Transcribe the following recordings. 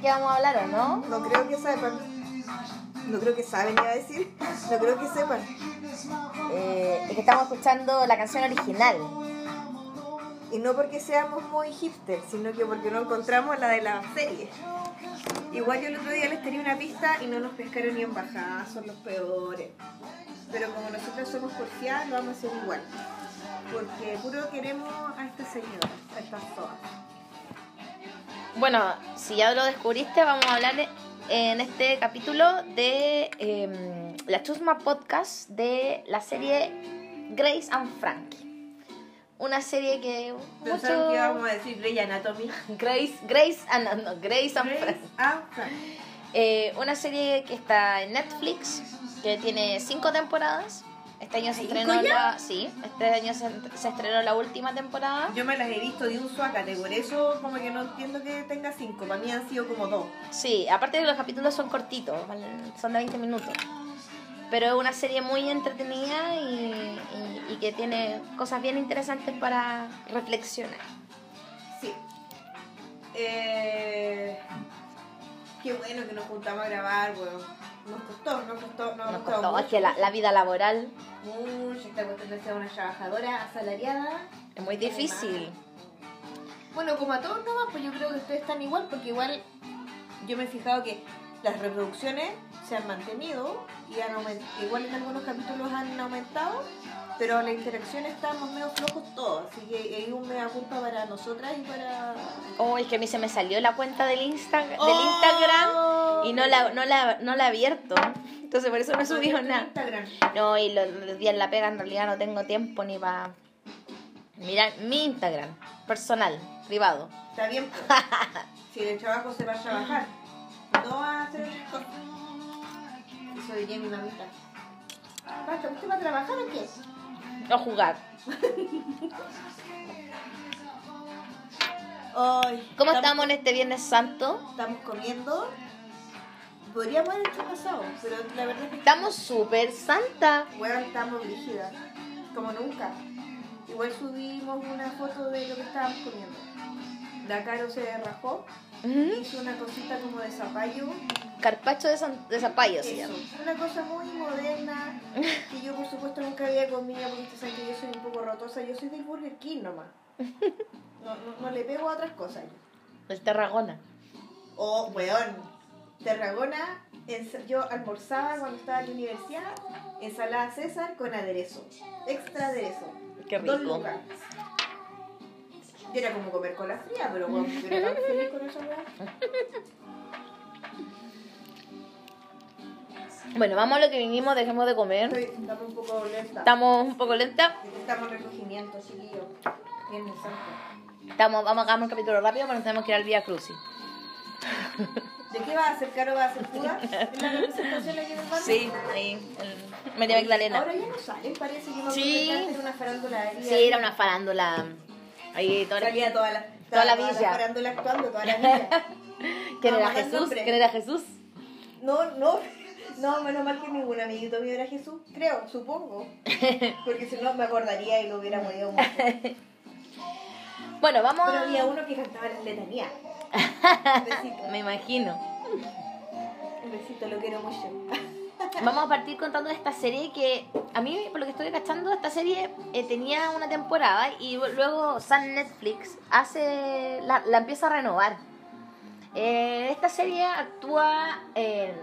de qué vamos a hablar o no. No creo que sepan. No creo que saben, iba a decir. No creo que sepan. Eh, es que estamos escuchando la canción original. Y no porque seamos muy hipster, sino que porque no encontramos la de la serie. Igual yo el otro día les tenía una pista y no nos pescaron ni en bajada, son los peores. Pero como nosotros somos porfiadas, lo vamos a hacer igual. Porque puro queremos a esta señora, a estas todas. Bueno, si ya lo descubriste, vamos a hablar en este capítulo de em, la Chusma Podcast de la serie Grace and Frankie. Una serie que Pensaron mucho... que íbamos a decir Grey Anatomy. Grace, Grace and, no, Grace and Grace Frankie. and. Eh, una serie que está en Netflix, que tiene cinco temporadas. Este año se ¿Cinco estrenó ya? la, sí, este año se, se estrenó la última temporada. Yo me las he visto de un suácate, por eso como que no entiendo que tenga cinco. Para mí han sido como dos. Sí, aparte de que los capítulos son cortitos, son de 20 minutos. Pero es una serie muy entretenida y, y- y que tiene cosas bien interesantes para reflexionar. Sí. Eh, qué bueno que nos juntamos a grabar, weón. Nos costó, nos costó, nos, Nos costó es que la, la vida laboral mucho esta cuestión de ser una trabajadora asalariada. es muy difícil. Bueno, como a todos nomás, pues yo creo que ustedes están igual, porque igual yo me he fijado que las reproducciones se han mantenido y han aument- igual en algunos capítulos han aumentado, pero la interacción estamos medio flojos todos, así que hay un mega culpa para nosotras y para... Oh, es que a mí se me salió la cuenta del, Insta, del Oh, Instagram y no la, no, la, no la he abierto. Entonces por eso no en nada. Instagram. No, y los, los días la pega en realidad no tengo tiempo ni para mirar mi Instagram personal, privado. Está bien, pues. si el trabajo se va a trabajar, no a hacer cosas. Eso diría mi mamita. Basta, ¿Usted va a trabajar o qué? O jugar. Ay, ¿Cómo estamos en este Viernes Santo? Estamos comiendo. Podríamos haber hecho pasado, pero la verdad es que Estamos súper santa. Weón, estamos rígidas, como nunca. Igual subimos una foto de lo que estábamos comiendo. La Caro se rajó, Ujú. hizo una cosita como de zapallo. Carpacho de, san- de zapallo se llama. una cosa muy moderna que yo por supuesto nunca había comido porque ustedes saben que yo soy un poco rotosa. Yo soy del Burger King nomás. No, no, no le pego a otras cosas. El Tarragona. Oh, weón. Terragona, yo almorzaba cuando estaba en la universidad, ensalada César con aderezo. Extra aderezo. Qué Dos rico. lucas. Y era como comer cola fría, pero bueno, yo era tan feliz con esa weá. Bueno, vamos a lo que vinimos, dejemos de comer. Estoy, estamos un poco lenta. Estamos un poco lentas. Estamos en recogimiento, chiquillo. Bien santo. Estamos, vamos a acabar el capítulo rápido porque nos tenemos que ir al Vía Crucis. ¿De qué va a hacer Caro? ¿Va a hacer Judas? ¿En la representación aquí en el barrio? Sí, ahí, en Media Magdalena. Ahora ya no salen, parece que me Sí. que antes era una farándula. Sí, era una farándula. Ahí toda la... Toda la, Toda la toda villa. farándula actuando, toda la villa. ¿Quién era Jesús? ¿Quién era Jesús? No, no, no, menos mal que ningún amiguito mío era Jesús, creo, supongo. Porque si no me acordaría y lo hubiera morido mucho. Bueno, vamos Pero había uno que cantaba las letanías. Un besito, Me imagino. un besito, lo quiero mucho. Vamos a partir contando de esta serie que a mí, por lo que estoy cachando, esta serie eh, tenía una temporada y luego Sun Netflix hace la, la empieza a renovar. Eh, esta serie actúa eh,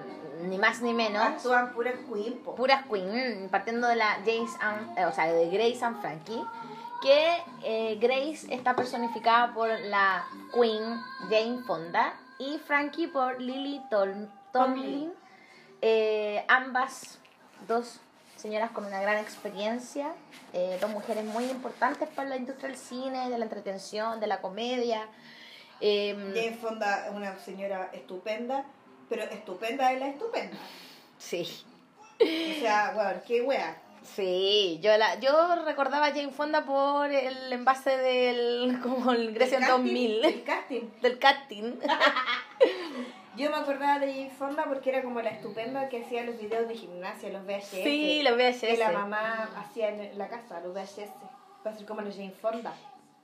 ni más ni menos Actúan puras queen, po. puras queen, partiendo de la James and- eh, o sea, de Grace and Frankie, que eh, Grace está personificada por la Queen Jane Fonda y Frankie por Lily Tol- Tomlin, eh, ambas dos señoras con una gran experiencia, eh, dos mujeres muy importantes para la industria del cine, de la entretención, de la comedia. em, Jane Fonda es una señora estupenda, pero estupenda es la estupenda. sí. O sea, bueno, qué wea. Sí, yo la yo recordaba a Jane Fonda por el envase del como el Grecia El casting, 2000 El casting. del casting. Yo me acordaba de Jane Fonda porque era como la estupenda que hacía los videos de gimnasia, los VHS. Sí, los VHS. Que la mamá hacía en la casa, los VHS. Va a ser como la Jane Fonda.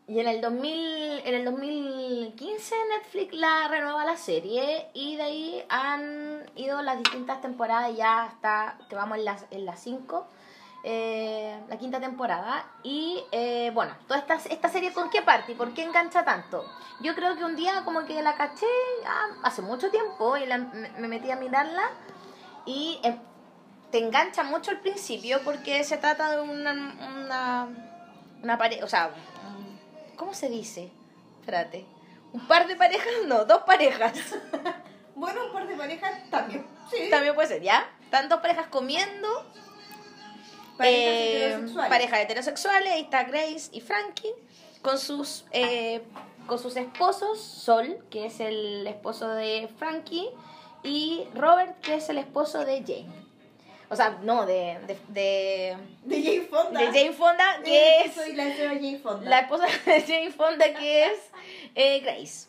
Y en el 2000, en el 2015 Netflix la renueva la serie y de ahí han ido las distintas temporadas ya hasta que vamos en las en las 5 eh, la quinta temporada y eh, bueno toda esta, esta serie con qué parte y por qué engancha tanto yo creo que un día como que la caché ah, hace mucho tiempo y la- me, me metí a mirarla y eh, te engancha mucho al principio porque se trata de una una, una pareja o sea ¿cómo se dice? espérate un par de parejas no dos parejas Bueno, un par de parejas también. Sí. también puede ser ya están dos parejas comiendo Parejas Eh, heterosexuales. parejas heterosexuales, ahí está Grace y Frankie, con sus, eh, con sus esposos, Sol, que es el esposo de Frankie, y Robert, que es el esposo de Jane. O sea, no, de, de, de, De Jane Fonda. de Jane Fonda, Sí, que es Soy la señora Jane Fonda. la esposa de Jane Fonda, que es eh, Grace,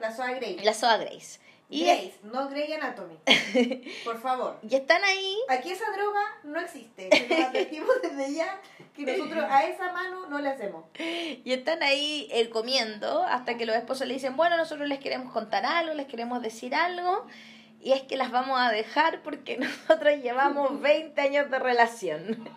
La Soa Grey. la soa Grace. Y, Grace, no Grey Anatomy. Por favor. y están ahí Aquí esa droga no existe. Lo advertimos desde ya que nosotros a esa mano no le hacemos. Y están ahí eh, comiendo hasta que los esposos le dicen, bueno, nosotros les queremos contar algo, les queremos decir algo. Y es que las vamos a dejar porque nosotros llevamos 20 años de relación.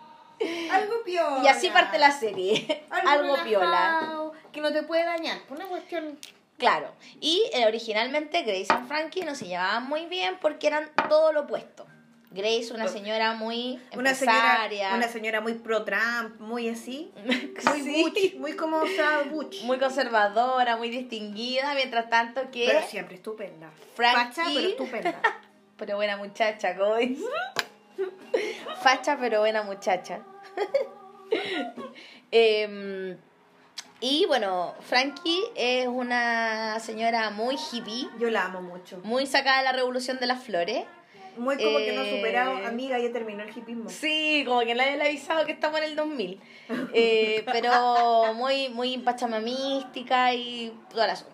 Algo piola. Y así parte la serie. Algo, piola. relajado, Que no te puede dañar. Una cuestión. Claro. Y eh, originalmente Grace y Frankie no se llevaban muy bien porque eran todo lo opuesto. Grace, una señora muy Una señora, empresaria. una señora muy pro Trump, muy así. Muy Sí. Butch, muy como o sea, Butch. muy conservadora, muy distinguida, mientras tanto que Pero siempre estupenda. Frankie- Facha, pero estupenda. Pero buena muchacha, como dice. Facha, pero buena muchacha. Em, y bueno, Frankie es una señora muy hippie, Yo la amo mucho. muy sacada de la revolución de las flores. Muy como que no ha Eh, superado, amiga, ya terminó el hippismo. Sí, como que nadie le ha avisado que estamos en el 2000. Eh, pero muy, muy pachamamística y todo el asunto.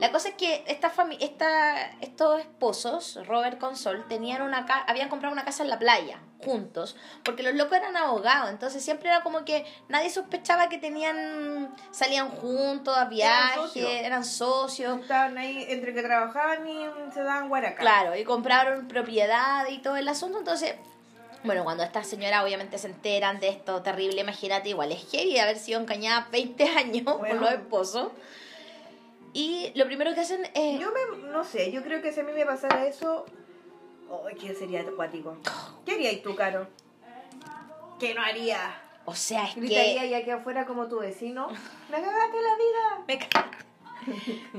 La cosa es que esta fami esta, estos esposos, Robert con Sol, tenían una ca- habían comprado una casa en la playa, juntos, porque los locos eran abogados, entonces siempre era como que nadie sospechaba que tenían, salían juntos a viajes, socios. eran socios. Estaban ahí entre que trabajaban y se daban guaraca. Claro, y compraron propiedad y todo el asunto. Entonces, bueno, cuando estas señoras obviamente se enteran de esto terrible, imagínate, igual es heavy haber sido engañada 20 años por Bueno. los esposos. Y lo primero que hacen es. Yo me, no sé, yo creo que si a mí me pasara eso, oh, que sería acuático. ¿Qué harías tú, Caro? ¿Qué no haría? O sea, es Gritaría que. ya que afuera como tu vecino. ¡Me cagaste la vida! Me ca-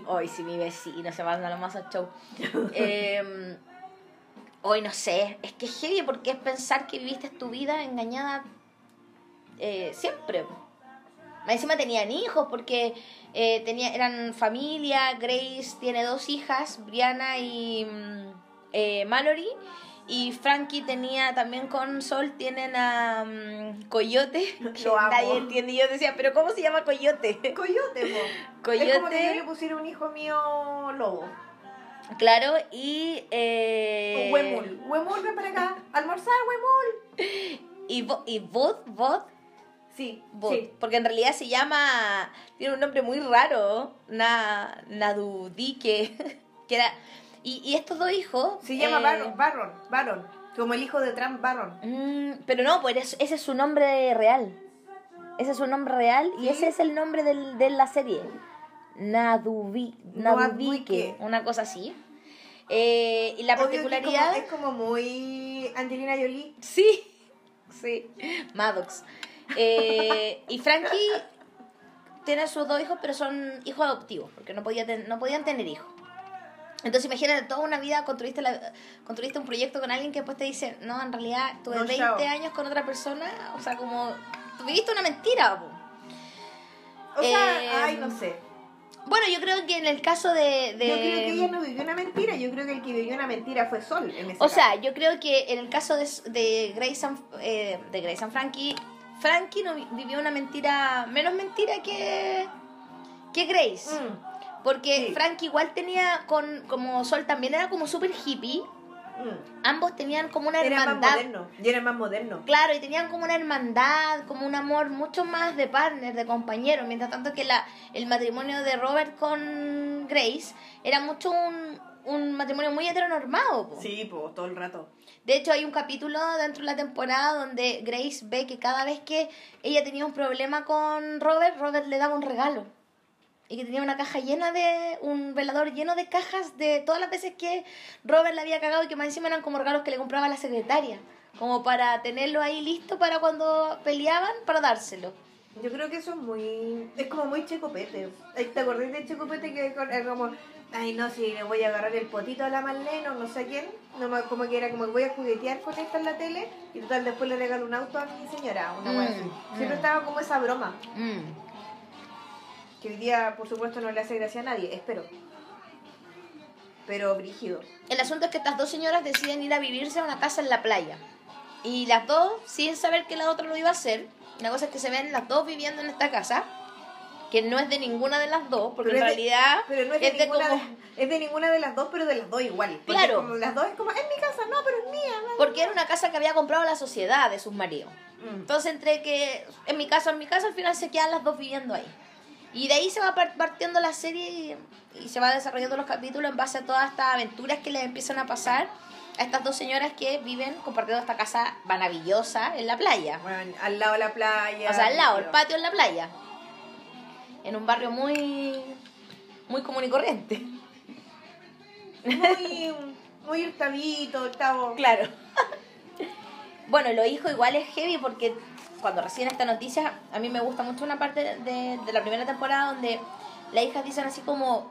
Hoy sí, mi vecino se manda lo más al show. Eh, hoy no sé, es que es heavy porque es pensar que viviste tu vida engañada eh, siempre. Encima tenían hijos porque eh, tenía, eran familia. Grace tiene dos hijas, Brianna y mm, eh, Mallory. Y Frankie tenía también con Sol, tienen a mm, Coyote, que Lo amo. nadie entiende. Y yo decía, ¿pero cómo se llama Coyote? Coyote, po. Coyote. Es como que yo le pusiera un hijo mío lobo. Claro, y. Eh, huemul. Huemul, ven para acá. Almorzar, huemul. Y, Bo- y Sí, Bot. sí. Porque en realidad se llama. Tiene un nombre muy raro. Na, Nadudike. Que era. Y, y estos dos hijos. Se llama eh, Baron, Baron, Baron. Como el hijo de Trump, Baron. mm, pero no, pues es- ese es su nombre real. Ese es su nombre real y ¿Sí? ese es el nombre del, de la serie. Nadubi, Nadudike. una cosa así. Eh, y la Obvio particularidad. Es como, es como muy Angelina Jolie. Sí, sí, Maddox. Eh, y Frankie tiene sus dos hijos, pero son hijos adoptivos, porque no, podía ten- no podían tener hijos. Entonces imagínate, toda una vida construiste, la, construiste un proyecto con alguien que después te dice, no, en realidad tuve No, 20 chao. años con otra persona, o sea, como, viviste una mentira. po. O sea, Eh, ay, no sé. Bueno, yo creo que en el caso de... de- Yo creo que ella no vivió una mentira. Yo creo que el que vivió una mentira fue Sol. En ese O caso. sea, yo creo que en el caso de, de Grace and, eh, de Grace and Frankie, Frankie no vi- vivió una mentira, menos mentira que, que Grace. Mm. Porque Sí. Frankie igual tenía, con como Sol también era como súper hippie. Mm. ambos tenían como una Era más hermandad. moderno. Y era más moderno. Claro, y tenían como una hermandad, como un amor mucho más de partner, de compañero. Mientras tanto que la, el matrimonio de Robert con Grace era mucho un, un matrimonio muy heteronormado. po. Sí, pues todo el rato. De hecho, hay un capítulo dentro de la temporada donde Grace ve que cada vez que ella tenía un problema con Robert, Robert le daba un regalo. Y que tenía una caja llena de. un velador lleno de cajas de todas las veces que Robert le había cagado y que más encima eran como regalos que le compraba la secretaria. Como para tenerlo ahí listo para cuando peleaban, para dárselo. Yo creo que eso es muy. Es como muy checopete. ¿Te acordás de checopete que es como. Ay, no, si le voy a agarrar el potito a la Marlene o no sé a quién. No, me- como que era como voy a juguetear con esta en la tele y total después le regalo un auto a mi señora. Una wea así. Mm, Siempre mm. estaba como esa broma. Mm. Que hoy día, por supuesto, no le hace gracia a nadie, espero. Pero brígido. El asunto es que estas dos señoras deciden ir a vivirse a una casa en la playa. Y las dos, sin saber que la otra lo iba a hacer, la cosa es que se ven las dos viviendo en esta casa, que no es de ninguna de las dos, porque Pero en de- realidad Pero no es de, es de ninguna como... de, es de ninguna de las dos, pero de las dos igual. Claro. como las dos es como, es mi casa, no, pero es mía. no". Porque era una casa que había comprado la sociedad de sus maridos. Mm. Entonces, entre que en mi casa, en mi casa, al final se quedan las dos viviendo ahí. Y de ahí se va par- partiendo la serie y, y se va desarrollando los capítulos en base a todas estas aventuras que les empiezan a pasar a estas dos señoras que viven compartiendo esta casa maravillosa en la playa. Bueno, al lado de la playa. O sea, al lado, el patio en la playa. En un barrio muy muy común y corriente. Muy, muy octavito, octavo. Claro. bueno, lo hijo igual es heavy porque cuando reciben esta noticia, a mí me gusta mucho una parte de, de la primera temporada donde las hijas dicen así como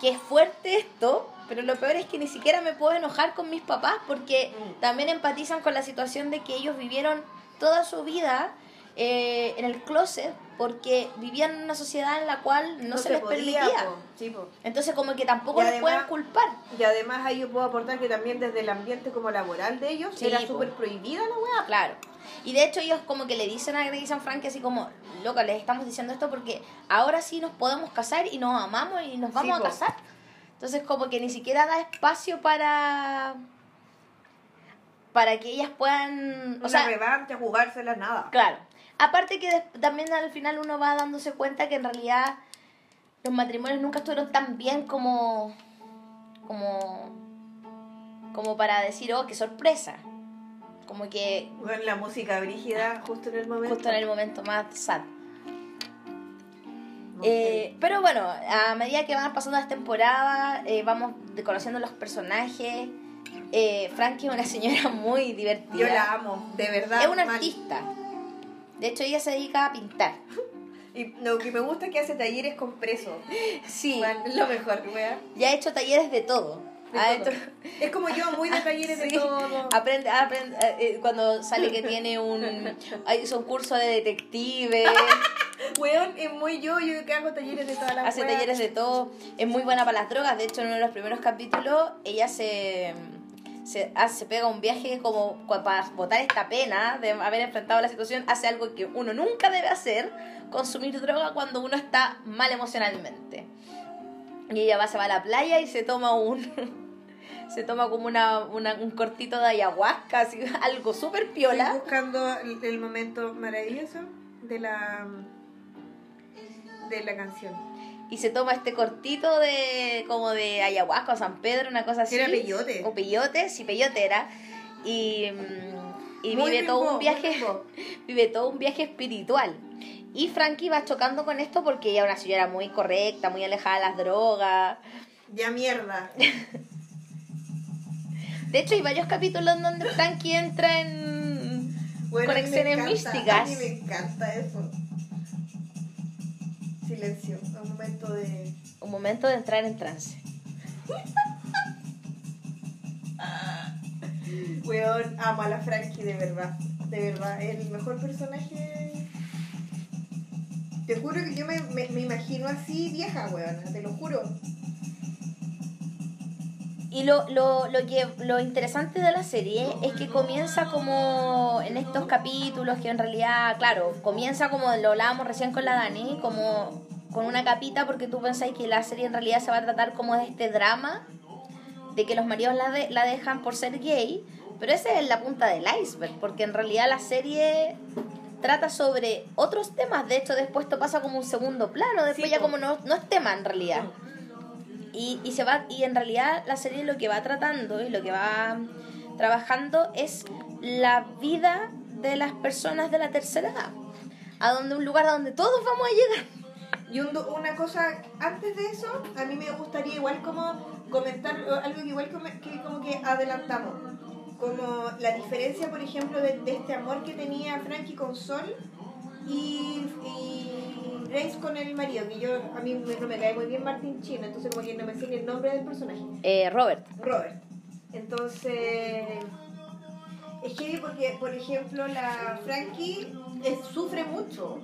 que es fuerte esto, pero lo peor es que ni siquiera me puedo enojar con mis papás porque Mm. también empatizan con la situación de que ellos vivieron toda su vida eh, en el closet porque vivían en una sociedad en la cual no, se, les podía, permitía. po. Sí, po. Entonces como que tampoco Y les pueden además- culpar. Y además ahí yo puedo aportar que también desde el ambiente como laboral de ellos Sí, era súper prohibida la weá. Claro. Y de hecho ellos como que le dicen a Grace y San Frank así como, loca, les estamos diciendo esto porque ahora sí nos podemos casar y nos amamos y nos vamos Sí, a casar. Entonces como que ni siquiera da espacio para para que ellas puedan, o Una sea, revancha, jugársela, nada. claro. Aparte que también al final uno va dándose cuenta que en realidad los matrimonios nunca estuvieron tan bien como como como para decir, "Oh, qué sorpresa." Como que Bueno, la música brígida justo en el momento. justo en el momento más sad. No Eh, pero bueno, a medida que van pasando las temporadas, eh, vamos conociendo los personajes. Eh, Frankie es una señora muy divertida. Yo la amo, de verdad. es una artista. De hecho, ella se dedica a pintar. Y lo que me gusta es que hace talleres con presos. Sí, Bueno, lo mejor, wea. ya ha hecho talleres de todo. Todo. hecho- Es como yo, muy de talleres Sí. de todo. Aprende, aprende eh, eh, cuando sale que tiene un, hizo un curso de detective, Weón, es muy yo, yo que hago talleres de todas las hace weas. talleres de todo, es muy buena para las drogas, de hecho en uno de los primeros capítulos ella se, se, hace- se pega un viaje como para botar esta pena de haber enfrentado la situación, hace algo que uno nunca debe hacer, consumir droga cuando uno está mal emocionalmente. Y ella va, se va a la playa y se toma un... Se toma como una, un cortito de ayahuasca, así, algo súper Estoy piola. buscando el, el momento maravilloso de la de la canción. Y se toma este cortito de como de ayahuasca o San Pedro, una cosa así. Era peyote. O peyote, sí, peyote era. Y, vive todo un viaje, vive todo un viaje espiritual. Y Frankie va chocando con esto porque ella es una señora muy correcta, muy alejada de las drogas. Ya mierda. De hecho, hay varios capítulos donde Frankie entra en Bueno, conexiones místicas. A mí me encanta eso. Silencio, un momento de. Un momento de entrar en trance. Weón, amo a la Frankie, de verdad. De verdad, el mejor personaje. Te juro que yo me, me, me imagino así vieja, weón, te lo juro. Y lo, lo, lo, que, lo interesante de la serie es que comienza como en estos capítulos que en realidad, claro, comienza como lo hablábamos recién con la Dani, como con una capita porque tú pensáis que la serie en realidad se va a tratar como de este drama de que los maridos la, de- la dejan por ser gay, pero esa es la punta del iceberg, porque en realidad la serie trata sobre otros temas, de hecho después esto pasa como un segundo plano, después Sí, ya como no, no es tema en realidad. Y, y se va y en realidad la serie lo que va tratando y lo que va trabajando es la vida de las personas de la tercera edad a donde un lugar a donde todos vamos a llegar Y un una cosa, antes de eso, a mí me gustaría igual como comentar algo que igual come- que como que adelantamos. Como la diferencia, por ejemplo, de, de este amor que tenía Frankie con Sol y, y Grace con el marido, que yo, a mí me- no me cae muy bien Martin Chin, entonces como que no me sé el nombre del personaje. Eh, Robert Robert. Entonces, es que porque, por ejemplo, la Frankie eh, sufre mucho,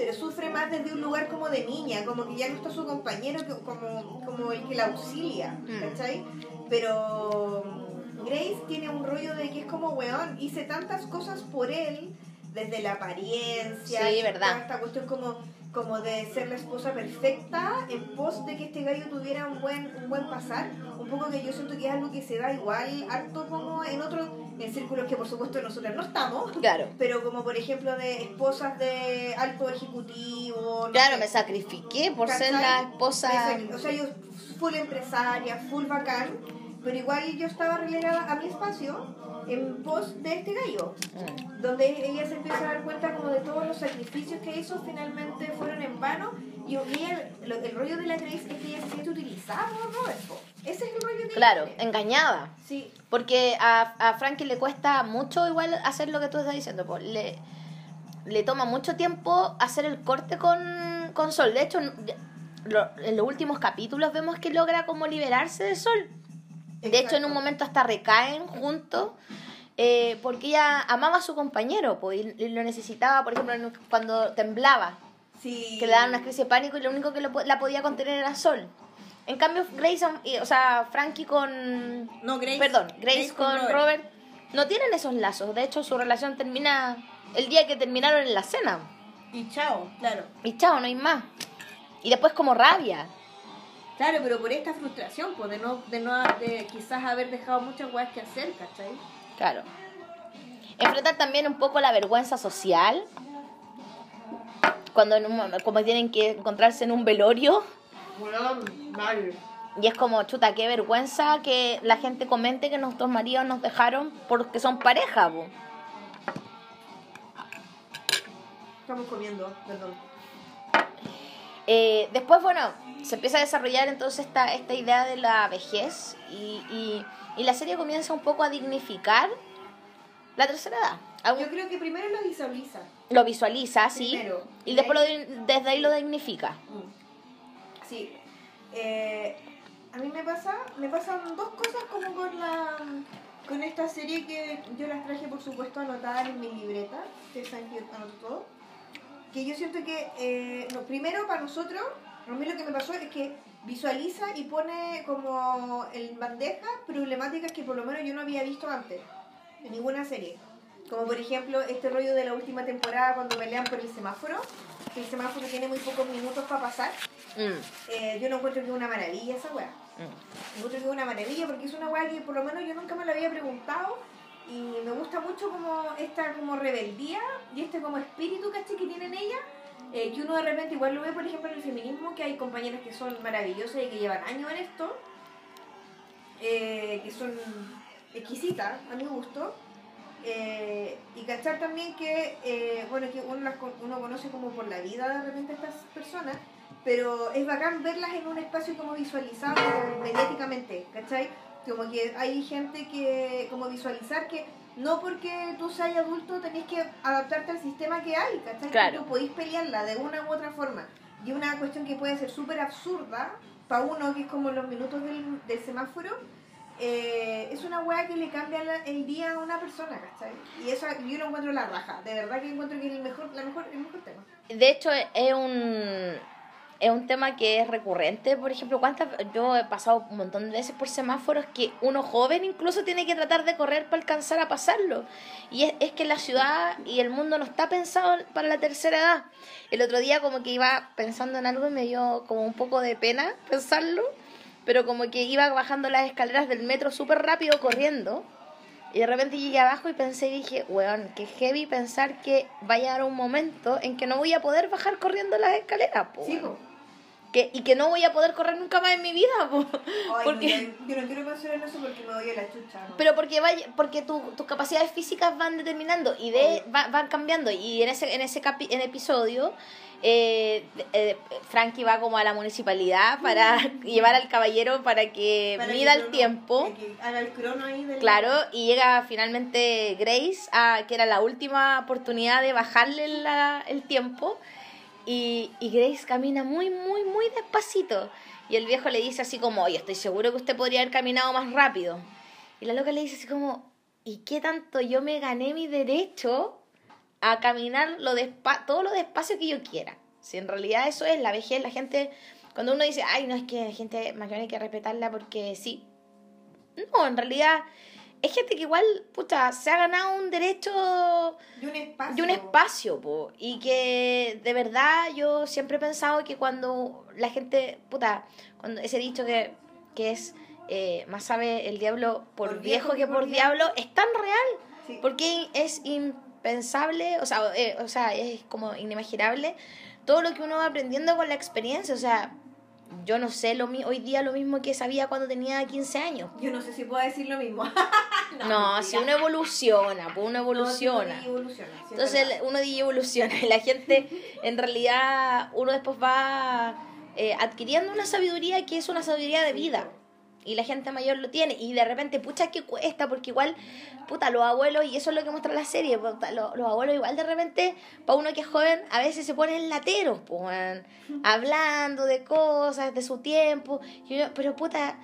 pero sufre más desde un lugar como de niña, como que ya no está su compañero que- como, como el que la auxilia, Mm. ¿cachai? Pero mm, Grace tiene un rollo de que es como, weón, hice tantas cosas por él, desde la apariencia, Sí, verdad. esta cuestión como, como de ser la esposa perfecta en pos de que este gallo tuviera un buen, un buen pasar. Un poco que yo siento que es algo que se da igual harto como en otros, en círculos que por supuesto nosotros no estamos. claro Pero como por ejemplo de esposas de alto ejecutivo. no claro sé, me sacrifiqué por ser la esposa O sea, yo full empresaria, full bacán, pero igual yo estaba relegada a mi espacio en pos de este gallo Mm. donde ella se empieza a dar cuenta como de todos los sacrificios que hizo finalmente fueron en vano y lo- el rollo de la Grace es que ella se siente utilizada por Robert po. ese es el rollo que claro ella engañada sí Porque a, a Frankie le cuesta mucho igual hacer lo que tú estás diciendo. pues, le, le toma mucho tiempo hacer el corte con, con Sol. De hecho, lo- en los últimos capítulos vemos que logra como liberarse de Sol. De hecho, en un momento hasta recaen juntos. eh, porque ella amaba a su compañero pues, y, lo necesitaba, por ejemplo, cuando temblaba, sí que le daban una crisis de pánico y lo único que lo la podía contener era Sol. En cambio, Grace, o sea, Frankie con, no Grace Perdón, Grace, con, Robert. no tienen esos lazos. De hecho, su relación termina el día que terminaron en la cena. y chao claro Y chao, no hay más. Y después como rabia. Claro pero por esta frustración pues de no de no de quizás haber dejado muchas cosas que hacer ¿cachai? Claro. Enfrentar también un poco la vergüenza social. Cuando en un como tienen que encontrarse en un velorio. bueno mal Y es como, chuta, qué vergüenza que la gente comente que nuestros maridos nos dejaron porque son pareja. po. estamos comiendo perdón Eh, después, bueno, se empieza a desarrollar entonces esta, esta idea de la vejez y, y, y la serie comienza un poco a dignificar la tercera edad. Aún yo creo que primero lo visualiza Lo visualiza, sí, Primero. y después lo desde ahí lo dignifica. Sí. Eh, a mí me pasa, me pasan dos cosas como con la con esta serie que yo las traje por supuesto anotadas en mi libreta, ustedes saben que yo anoto todo. Que yo siento que eh, no, primero para nosotros, a mí lo que me pasó es que visualiza y pone como en bandeja problemáticas que por lo menos yo no había visto antes en ninguna serie. Como por ejemplo este rollo de la última temporada cuando pelean por el semáforo, que el semáforo tiene muy pocos minutos para pasar. Mm, Eh, yo no encuentro que es una maravilla esa weá. mm. Encuentro que es una maravilla porque es una weá que por lo menos yo nunca me lo había preguntado y me gusta mucho como esta como rebeldía y este como espíritu ¿cachai? que tienen ella eh, que uno de repente igual lo ve por ejemplo en el feminismo que hay compañeras que son maravillosas y que llevan años en esto eh, que son exquisitas a mi gusto eh, y cachar también que eh, bueno que uno, las uno conoce como por la vida de repente a estas personas pero es bacán verlas en un espacio como visualizado mediáticamente, ¿cachai? Como que hay gente que, como visualizar que no porque tú seas adulto tenés que adaptarte al sistema que hay, ¿cachai? Claro. Que tú podéis pelearla de una u otra forma. Y una cuestión que puede ser súper absurda, para uno que es como los minutos del, del semáforo, eh, es una weá que le cambia la- el día a una persona, ¿cachai? Y eso yo lo encuentro la raja, de verdad que encuentro que es el mejor, la mejor, el mejor tema. De hecho, es un, es un tema que es recurrente. Por ejemplo, ¿cuántas yo he pasado un montón de veces por semáforos que uno joven incluso tiene que tratar de correr para alcanzar a pasarlo. Y es, es que la ciudad y el mundo no está pensado para la tercera edad. El otro día como que iba pensando en algo y me dio como un poco de pena pensarlo. pero como que iba bajando las escaleras del metro súper rápido corriendo. Y de repente llegué abajo y pensé y dije, weón, qué heavy pensar que vaya a haber un momento en que no voy a poder bajar corriendo las escaleras, po. Sí. Que, y que no voy a poder correr nunca más en mi vida, po. Ay, Porque, no, yo no quiero eso porque me voy a la chucha. ¿no? pero porque vaya, porque tu- tus capacidades físicas van determinando y de, va- van cambiando. Y en ese, en ese capi- en episodio, eh, eh, Frankie va como a la municipalidad para llevar al caballero para que Para mida el crono- tiempo. que haga el crono ahí del... Claro, y llega finalmente Grace, a, que era la última oportunidad de bajarle la- el tiempo. Y, y Grace camina muy, muy, muy despacito. Y el viejo le dice así como, oye, estoy seguro que usted podría haber caminado más rápido. Y la loca le dice así como, ¿y qué tanto yo me gané mi derecho a caminar lo todo lo despacio que yo quiera? Si en realidad eso es la vejez, la gente, cuando uno dice, ay, no es que la gente mayor hay que respetarla porque sí. No, en realidad es gente que igual, puta, se ha ganado un derecho De un espacio. de un espacio, po, y que de verdad yo siempre he pensado que cuando la gente, puta, cuando ese dicho que, que es eh, más sabe el diablo por, viejo que por diablo, es tan real, Sí. porque es impensable, o sea, eh, o sea, es como inimaginable todo lo que uno va aprendiendo con la experiencia, o sea, yo no sé lo mi- hoy día lo mismo que sabía cuando tenía 15 años. Yo no sé si puedo decir lo mismo. No, mentira. si uno evoluciona, pues uno evoluciona. No, sí, evoluciona. Entonces uno dice evoluciona y la gente, en realidad, uno después va eh, adquiriendo una sabiduría que es una sabiduría de vida. Y la gente mayor lo tiene. Y de repente, pucha, que cuesta, porque igual, puta, los abuelos, y eso es lo que muestra la serie, puta, los, los abuelos igual de repente, para uno que es joven, a veces se ponen lateros, pues, hablando de cosas, de su tiempo. Y uno- pero puta,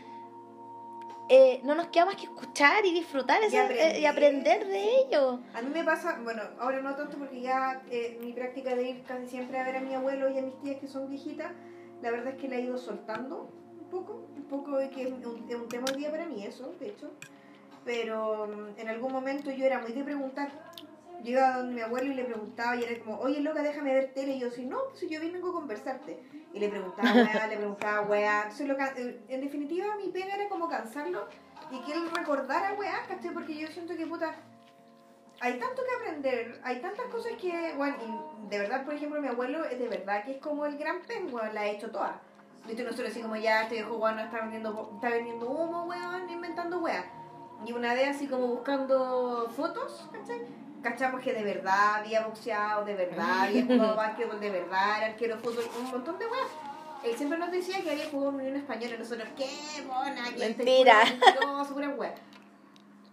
eh, no nos queda más que escuchar y disfrutar esa- eh, y aprender. de ellos. A mí me pasa, bueno, ahora no tanto porque ya eh, mi práctica de ir casi siempre a ver a mi abuelo y a mis tías que son viejitas, la verdad es que la he ido soltando un poco, un poco de que es un, un tema hoy día para mí eso, de hecho. Pero mm, en algún momento yo era muy de preguntar. Yo iba a donde mi abuelo y le preguntaba y era como, oye loca, déjame ver tele. Y yo así, no, pues si yo vengo a conversarte. Y le preguntaba, weá, le preguntaba, weá. Entonces, lo eh, en definitiva, mi pega era como cansarlo y que él recordara, weá, ¿cachai? Porque yo siento que, puta, hay tanto que aprender, hay tantas cosas que, bueno, y de verdad, por ejemplo, mi abuelo es de verdad que es como el gran weón, la ha hecho toda. Viste, nosotros así como ya este viejo weón no está vendiendo, está vendiendo humo, weón, inventando weá. Y una vez así como buscando fotos, ¿cachai? Cachamos que de verdad había boxeado, de verdad había jugado básquetbol, de verdad era arquero fútbol, un montón de weas. Él siempre nos decía que había jugado en Unión Española nosotros, qué mona, que este Mentira. Pura wea.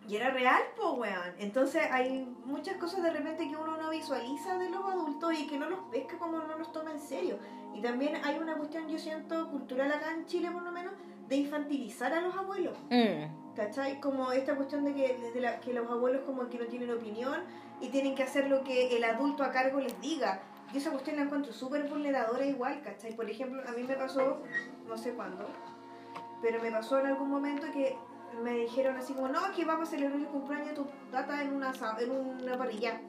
Y era real, po, weón. Entonces hay muchas cosas de repente que uno no visualiza de los adultos y que no los pesca como no los toma en serio. Y también hay una cuestión, yo siento, cultural acá en Chile por lo menos, de infantilizar a los abuelos. Mm. ¿Cachai? Como esta cuestión de que, de la- que los abuelos como que no tienen opinión y tienen que hacer lo que el adulto a cargo les diga. Y esa cuestión la encuentro súper vulneradora igual, ¿cachai? Por ejemplo, a mí me pasó, no sé cuándo, pero me pasó en algún momento que me dijeron así como, no, que vamos a celebrar el cumpleaños de tu tata en una, en una parrilla.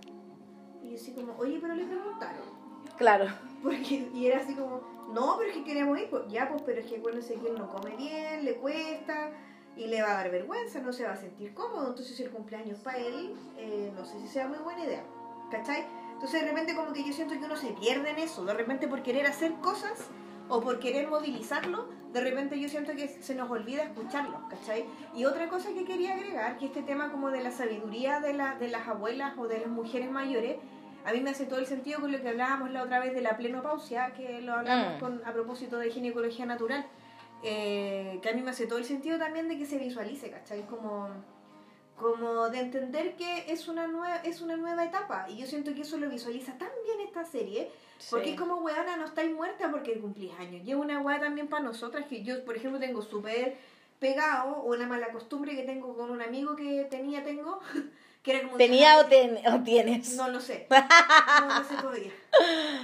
Y yo así como, oye, pero le preguntaron. Claro. Porque, y era así como, no, pero es que queremos ir. Pues, ya, pues, pero es que acuérdense que él no come bien, le cuesta y le va a dar vergüenza, no se va a sentir cómodo. Entonces, si el cumpleaños para él, eh, no sé si sea muy buena idea. ¿Cachai? Entonces, de repente, como que yo siento que uno se pierde en eso. De repente, por querer hacer cosas o por querer movilizarlo, de repente yo siento que se nos olvida escucharlo, ¿cachai? Y otra cosa que quería agregar, que este tema como de la sabiduría de, la, de las abuelas o de las mujeres mayores, a mí me hace todo el sentido con lo que hablábamos la otra vez de la plenopausia, que lo hablamos Mm. con, a propósito de ginecología natural, eh, que a mí me hace todo el sentido también de que se visualice, ¿cachai? Como, como de entender que es una, nueva, es una nueva etapa, y yo siento que eso lo visualiza tan bien esta serie, porque es como, weana, no estáis muerta porque cumplís años. Y es una weá también para nosotras que yo, por ejemplo, tengo súper pegado, o una mala costumbre que tengo con un amigo que tenía, tengo, que era como... ¿Tenía o, ten- o tienes? No lo sé. No lo sé todavía.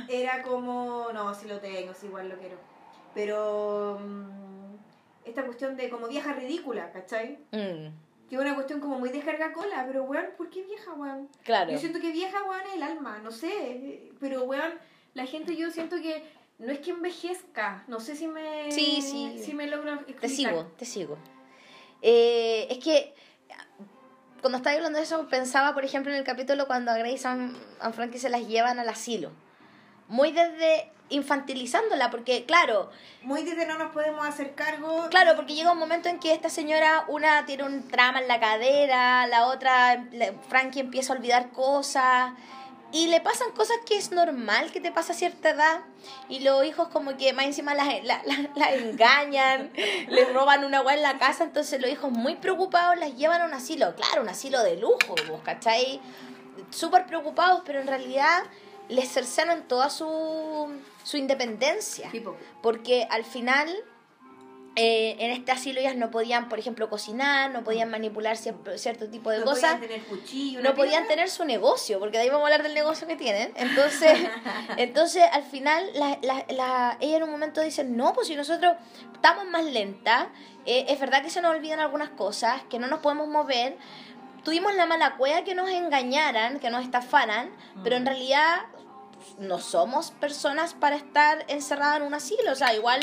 Era como, no, si lo tengo, si igual lo quiero. Pero mm, esta cuestión de como vieja ridícula, ¿cachai? Mm, Que es una cuestión como muy descarga cola, pero weón, ¿por qué vieja, weón? claro. Yo siento que vieja, weón, es el alma, no sé. Pero weón, la gente yo siento que no es que envejezca, no sé si me, Sí, sí. si me logro Te sigo, te sigo. Eh, es que cuando estaba hablando de eso, pensaba, por ejemplo, en el capítulo cuando a Grace and Frankie se las llevan al asilo. Muy desde infantilizándola, porque claro, Muy desde no nos podemos hacer cargo. claro, porque llega un momento en que esta señora, una tiene un trama en la cadera, la otra, Frankie empieza a olvidar cosas, y le pasan cosas que es normal que te pasa a cierta edad, y los hijos como que más encima las la, la- las engañan, le roban una agua en la casa, entonces los hijos muy preocupados las llevan a un asilo, claro, un asilo de lujo, vos, ¿cachai? Súper preocupados, pero en realidad les cercenan toda su, su independencia. Porque al final, eh, en este asilo ellas no podían, por ejemplo, cocinar, no podían manipular cier- cierto tipo de no cosas, podían tener cuchillo. no podían tener su negocio, porque de ahí vamos a hablar del negocio que tienen. Entonces, entonces al final, la, la, la- ella en un momento dice, no, pues si nosotros estamos más lentas, eh, es verdad que se nos olvidan algunas cosas, que no nos podemos mover. Tuvimos la mala cueva que nos engañaran, que nos estafaran, pero en realidad no somos personas para estar encerradas en un asilo, o sea, igual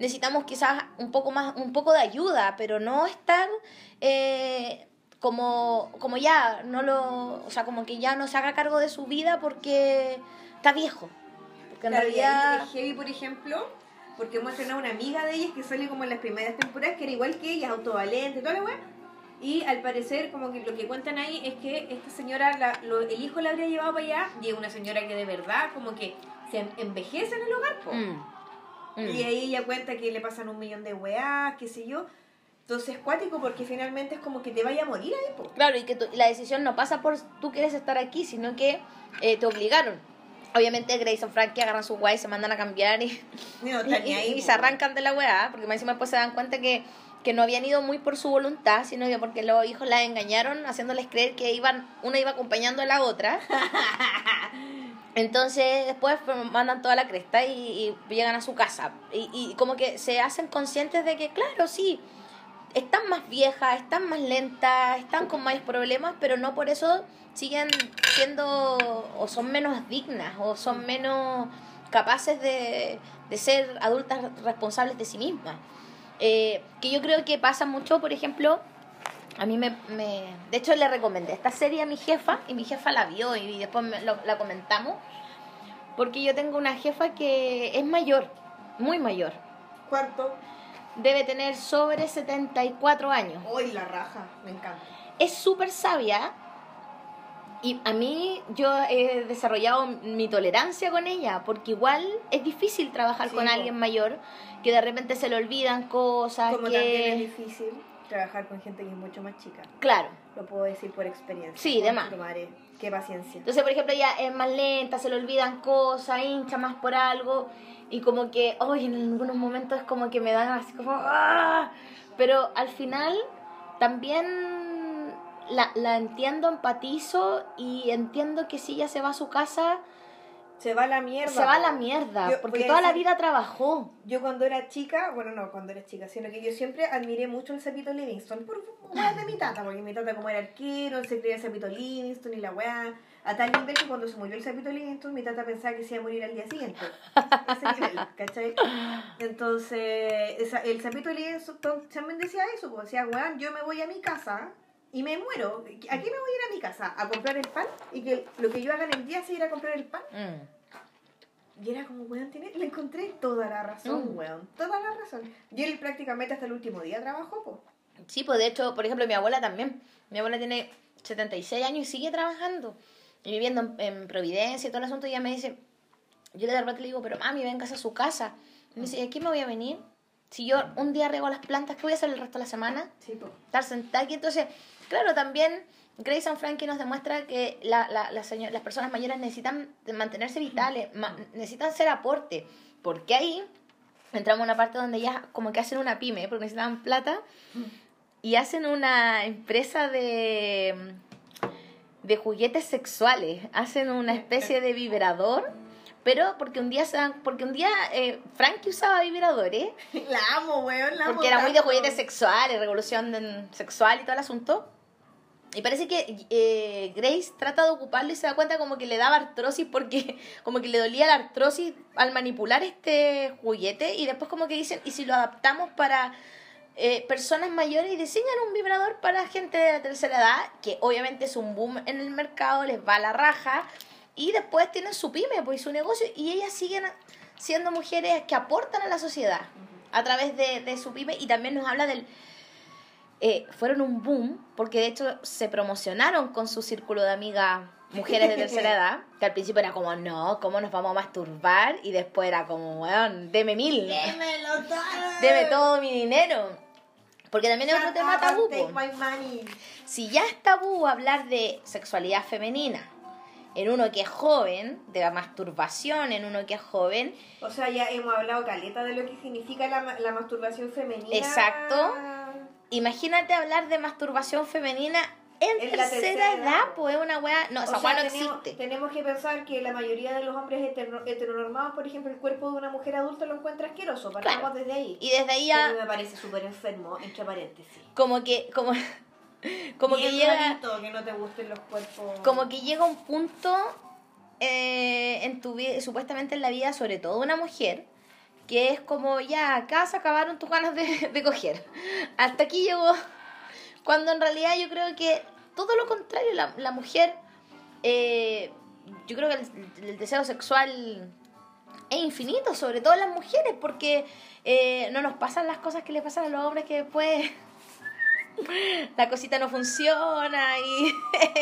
necesitamos quizás un poco más, un poco de ayuda, pero no estar eh, como, como ya, no lo, o sea, como que ya no se haga cargo de su vida porque está viejo. Porque en Claro, realidad, es heavy, por ejemplo, porque muestran a una amiga de ellas que sale como en las primeras temporadas, que era igual que ella, autovalente, toda la weá. Y al parecer, como que lo que cuentan ahí es que esta señora, la- lo- el hijo la habría llevado para allá, y es una señora que de verdad, como que se envejece en el hogar, po. Mm, mm. Y ahí ella cuenta que le pasan un millón de weás, qué sé yo. Entonces, cuático, porque finalmente es como que te vaya a morir ahí, po. Claro, y que tu- la decisión no pasa por tú quieres estar aquí, sino que eh, te obligaron. Obviamente Grace y Frankie agarran su guay, se mandan a cambiar y, No, y, y- ahí, y po. se arrancan de la weá, porque más encima después se dan cuenta que, que no habían ido muy por su voluntad, sino que porque los hijos la engañaron haciéndoles creer que iban una iba acompañando a la otra. Entonces después pues, mandan toda la cresta y, llegan a su casa. Y, y como que se hacen conscientes de que, claro, sí, están más viejas, están más lentas, están con más problemas, pero no por eso siguen siendo o son menos dignas o son menos capaces de, de ser adultas responsables de sí mismas. Eh, que yo creo que pasa mucho, por ejemplo, a mí me, me... De hecho, le recomendé esta serie a mi jefa y mi jefa la vio y después me- lo- la comentamos. Porque yo tengo una jefa que es mayor, muy mayor. Cuarto. Debe tener sobre 74 años. Hoy la raja, me encanta. Es súper sabia y a mí yo he desarrollado mi tolerancia con ella porque igual es difícil trabajar Sí, con alguien mayor que de repente se le olvidan cosas, Como también es que... difícil trabajar con gente que es mucho más chica. Claro. Lo puedo decir por experiencia. Sí, de más. Qué paciencia. Entonces, por ejemplo, ella es más lenta, se le olvidan cosas, hincha más por algo. Y como que, hoy en algunos momentos es como que me dan así como... ¡ah! Pero al final también la, la entiendo, empatizo y entiendo que si ella se va a su casa, Se va a la mierda. se va a la mierda. Yo porque toda la vida trabajó. Yo cuando era chica, bueno, no cuando era chica, sino que yo siempre admiré mucho el Cepito Livingston por weas de mi tata, porque mi tata como era arquero, se creía el Cepito Livingston y la weá. A tal nivel que cuando se murió el Cepito Livingston, mi tata pensaba que se iba a morir al día siguiente. Ese nivel, ¿cachai? Entonces, esa, el Cepito Livingston también decía eso, pues decía, weón, yo me voy a mi casa y me muero. ¿A qué me voy a ir a mi casa? A comprar el pan y que lo que yo haga en el día sea ir a comprar el pan. Mm. Y era como, weón, tiene- le encontré toda la razón, Mm. weón. Toda la razón. Y él prácticamente hasta el último día trabajó, po. Sí, pues de hecho, por ejemplo, mi abuela también. Mi abuela tiene 76 años y sigue trabajando. Y viviendo en, en Providencia y todo el asunto. Y ella me dice, yo de repente le digo, pero mami, vengas a su casa. Y me dice, ¿y aquí me voy a venir? Si yo un día riego las plantas, ¿qué voy a hacer el resto de la semana? Sí, po. Estar sentada aquí. Entonces, claro, también Grace and Frankie nos demuestra que la, la, la señor- las personas mayores necesitan mantenerse vitales, ma- necesitan ser aporte. Porque ahí entramos a una parte donde ellas como que hacen una pyme, porque necesitan plata, y hacen una empresa de, de juguetes sexuales. Hacen una especie de vibrador. Pero porque un día porque un día eh, Frankie usaba vibradores, La amo, weón, la amo. porque era muy de juguetes sexuales, revolución sexual y todo el asunto. Y parece que eh, Grace trata de ocuparlo y se da cuenta como que le daba artrosis porque como que le dolía la artrosis al manipular este juguete y después como que dicen, ¿y si lo adaptamos para eh, personas mayores y diseñan un vibrador para gente de la tercera edad? Que obviamente es un boom en el mercado, les va la raja. Y después tienen su pyme pues, su negocio. Y ellas siguen siendo mujeres que aportan a la sociedad a través de, de su pyme. Y también nos habla del eh, fueron un boom, porque de hecho se promocionaron con su círculo de amigas mujeres de tercera edad, que al principio era como, no, ¿cómo nos vamos a masturbar? Y después era como, weón, deme mil. Démelo todo. Deme todo mi dinero. Porque también es otro tema tabú. Si ya es tabú hablar de sexualidad femenina en uno que es joven, de la masturbación en uno que es joven, O sea, ya hemos hablado caleta de lo que significa la, la masturbación femenina. Exacto. Imagínate hablar de masturbación femenina en, En la tercera, tercera edad, edad. pues es una weá, no, O esa sea, no tenemos, existe. tenemos que pensar que la mayoría de los hombres hetero- heteronormados, por ejemplo, el cuerpo de una mujer adulta lo encuentra asqueroso. Partamos Claro. desde ahí. Y desde ahí ya, mí me parece súper enfermo, entre paréntesis. como que, como, como que llega, que no te gusten los cuerpos. como que llega un punto eh, en tu vida, supuestamente en la vida, sobre todo de una mujer, que es como ya, acá se acabaron tus ganas de, de coger. Hasta aquí llegó. Cuando en realidad yo creo que todo lo contrario, la, la mujer, eh, yo creo que el, deseo sexual es infinito, sobre todo las mujeres, porque eh, no nos pasan las cosas que le pasan a los hombres que después la cosita no funciona y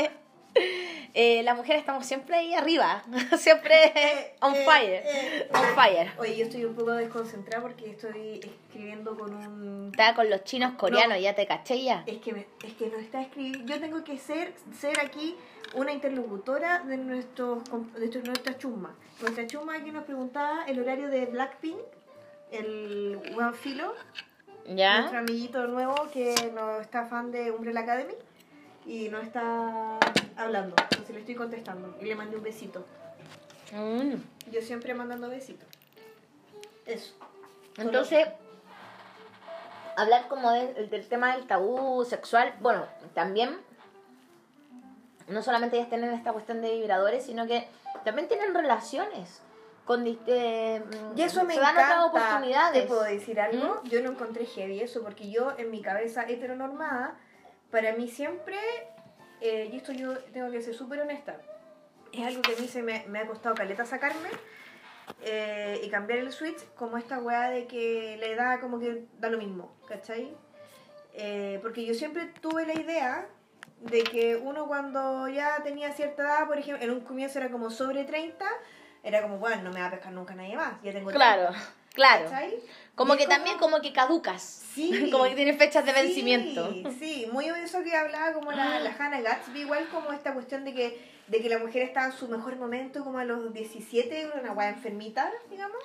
eh, las mujeres estamos siempre ahí arriba, siempre on eh, fire, eh. on fire. Oye, yo estoy un poco desconcentrada porque estoy escribiendo con un... Estaba con los chinos coreanos, No. ya te caché ya. Es que, me, es que nos está escribiendo... Yo tengo que ser, ser aquí una interlocutora de, nuestros, com- de nuestra- nuestra chusma. Nuestra chusma que nos preguntaba el horario de Blackpink, el One Filo, nuestro amiguito nuevo que no está fan de Umbrella Academy y no está hablando. Entonces le estoy contestando y le mandé un besito. Mm. Yo siempre mandando besitos. Eso. Entonces, hablar como de- del tema del tabú sexual, bueno, también no solamente ellas tienen esta cuestión de vibradores, sino que también tienen relaciones con eh, Y eso me se dan encanta. otras oportunidades. ¿Te puedo decir algo? Yo no encontré heavy eso porque yo en mi cabeza heteronormada, para mí siempre, eh, y esto yo tengo que ser súper honesta, es algo que a mí se me, me ha costado caleta sacarme eh, y cambiar el switch como esta weá de que la edad como que da lo mismo, ¿cachai? Eh, porque yo siempre tuve la idea de que uno cuando ya tenía cierta edad, por ejemplo, en un comienzo era como sobre 30, era como, bueno, no me va a pescar nunca nadie más, ya tengo 30, Claro, claro. ¿cachai? Como que también como que caducas. Sí. como que tienen fechas de Sí, vencimiento. Sí, muy eso que hablaba como la, la Hannah Gatsby, igual como esta cuestión de que, de que la mujer está en su mejor momento como a los 17, una guay enfermita, digamos.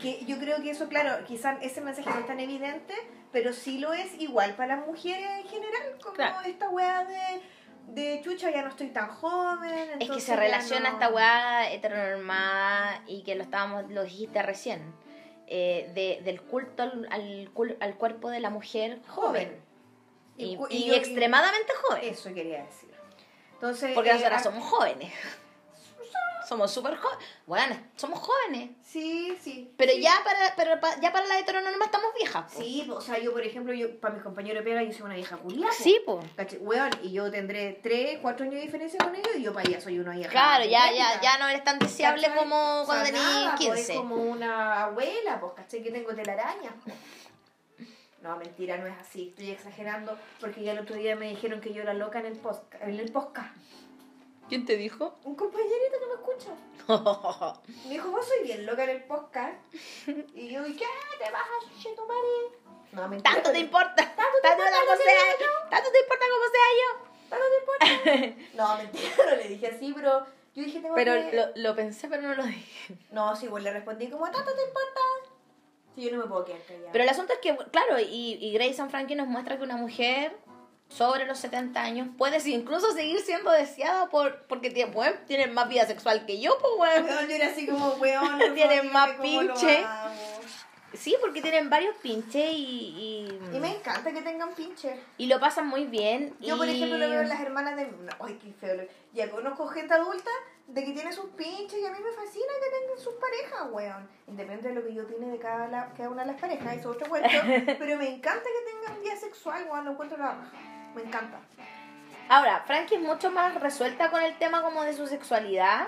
Que yo creo que eso, claro, quizás ese mensaje no es tan evidente, pero sí lo es igual para las mujeres en general, como Claro. esta weá de, de chucha, ya no estoy tan joven. Es que se relaciona no- esta weá heteronormada y que lo estábamos, lo dijiste recién, eh, de, del culto al, al, al cuerpo de la mujer joven. Y, extremadamente joven. Eso quería decir. Entonces, Porque eh, nosotras somos jóvenes. Somos súper jóvenes. Bueno, somos jóvenes. Sí, sí. Pero sí. ya para, pero pa- ya para la heteronorma estamos viejas. po. Sí, o sea, yo, por ejemplo, yo para mis compañeros de pega, yo soy una vieja culiada. po. Sí, pues. Weón, y yo tendré 3, 4 años de diferencia con ellos y yo para allá soy una vieja. Claro, ya, ya, ya no eres tan deseable ¿Cachai? como O cuando sea, tenías nada, pues, 15. es como una abuela, pues, ¿cachai? Que tengo telaraña. No, mentira, no es así. Estoy exagerando porque ya el otro día me dijeron que yo era loca en el podcast. En el podcast. ¿Quién te dijo? Un compañerito que me escucha. Me dijo, vos soy bien loca en el podcast. Y yo, ¿y qué? ¿Te vas a tu madre? No, mentira. ¿Tanto te importa? ¿Tanto te ¿Tanto, importa como sea, yo? ¿Tanto te importa como sea yo? ¿Tanto te importa? No, mentira, no le dije así, pero yo dije, tengo Pero que... lo, lo pensé, pero no lo dije. No, sí, pues le respondí como, ¿tanto te importa? Sí, yo no me puedo quedar callada. Pero el asunto es que, claro, y, y Grace San Frankie nos muestra que una mujer sobre los 70 años puede incluso seguir siendo deseada por porque tiene, bueno, tienen más vida sexual que yo, pues, weón. Weón, yo era así como, weón, no Tienen más pinche. Sí, porque tienen varios pinches y, y, Y me encanta que tengan pinches. y lo pasan muy bien. Yo, por y- ejemplo, lo veo en las hermanas de... no, Ay, qué feo. Ya conozco gente adulta de que tiene sus pinches y a mí me fascina que tengan sus parejas, weón. Independiente de lo que yo opine de cada, la- cada una de las parejas, eso es otro cuento. pero me encanta que tengan vida sexual, weón. Lo encuentro la raja. Me encanta. Ahora, Frankie es mucho más resuelta con el tema como de su sexualidad,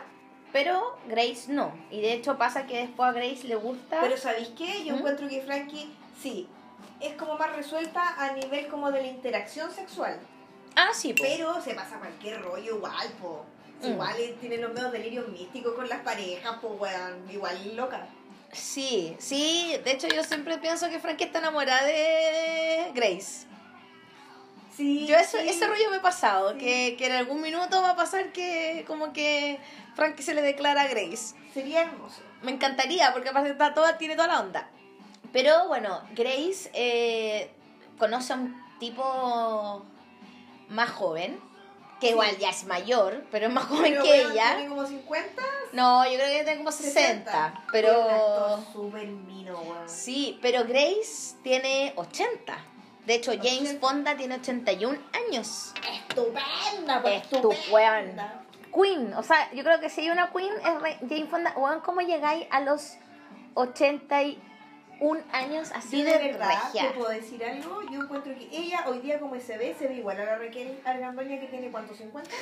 pero Grace no. Y de hecho pasa que después a Grace le gusta... Pero ¿sabéis qué? Yo ¿Mm? encuentro que Frankie, sí, es como más resuelta a nivel como de la interacción sexual. ah, sí, po. Pero se pasa cualquier rollo igual, po. Mm. Igual eh, tiene los medios delirios místicos con las parejas, po, weón. Igual loca. Sí, sí. De hecho yo siempre pienso que Frankie está enamorada de Grace. Sí, Yo eso, sí. ese rollo me he pasado, Sí. que, que en algún minuto va a pasar que como que Frankie se le declara a Grace. Sería hermoso. Me encantaría, porque aparte está toda, tiene toda la onda. Pero bueno, Grace eh, conoce a un tipo más joven, que Sí. igual ya es mayor, pero es más joven Pero, que weón, ella. Tiene como 50, No, yo creo que tiene como 60, pero... súper mino, weón. Sí, pero Grace tiene 80. De hecho, James 80. Fonda tiene 81 años. Estupenda, pues, Estu- estupenda. Queen, o sea, yo creo que si hay una Queen es re- Jane Fonda. Weón, ¿cómo llegáis a los 81 años así de, de verdad regia? te puedo decir algo, yo encuentro que ella hoy día como se ve, se ve igual a la Raquel Argandoña que tiene cuánto, 50.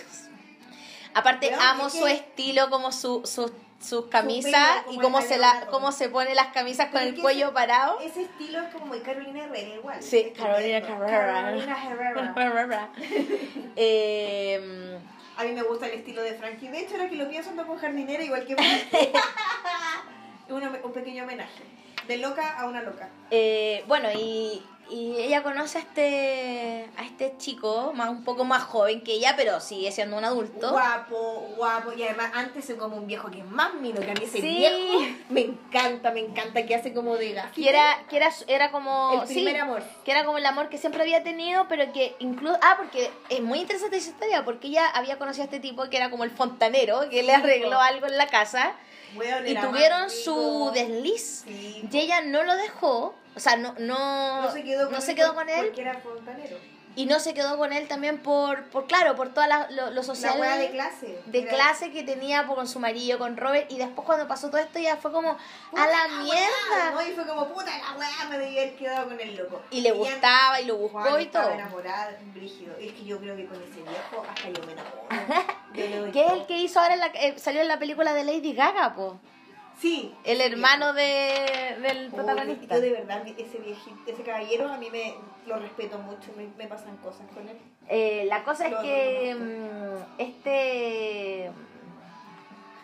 Aparte, Pero amo es su estilo, como su, su- sus camisas y cómo se, la, cómo se pone las camisas con Pero el cuello ese- parado. Ese estilo es como muy Carolina Herrera igual. Sí. Carolina Herrera. Carolina Herrera. Eh, A mí me gusta el estilo de Frankie. De hecho, ahora que lo pienso, ando con jardinera igual que. Un, un pequeño homenaje. De loca a una loca. Eh, bueno, y, y ella conoce a este, a este chico, más, un poco más joven que ella, pero sigue siendo un adulto. Guapo, guapo. Y además, antes es como un viejo que es más mino que a mí ese Sí. viejo. Me encanta, me encanta que hace como de gafita. Que era, que era, era como... El primer sí, amor. Que era como el amor que siempre había tenido, pero que incluso... Ah, porque es muy interesante esa historia, porque ella había conocido a este tipo que era como el fontanero, que le arregló algo en la casa, Weón, y tuvieron su desliz. Sí. Y ella no lo dejó, o sea, no, no, No se quedó con no él se quedó por- con él. Porque era fontanero. Y no se quedó con él también por, por claro, por toda la, lo, lo social de clase. de Era- clase que tenía por- con su marido, con Robert, y después cuando pasó todo esto ya fue como, Puta a la mierda. ¿no? Y fue como, puta la weá, me debía haber quedado con el loco. Y le gustaba y lo buscó Juan y estaba todo. enamorada, brígido. Es que yo creo que con ese viejo hasta yo me enamoro. Que es el que hizo ahora, en la, eh, salió en la película de Lady Gaga, po. Sí. El hermano de, del protagonista. Yo de verdad, ese viejito, ese caballero, a mí me lo respeto mucho, me, me pasan cosas con él. Eh, la cosa es Lo que mm, este...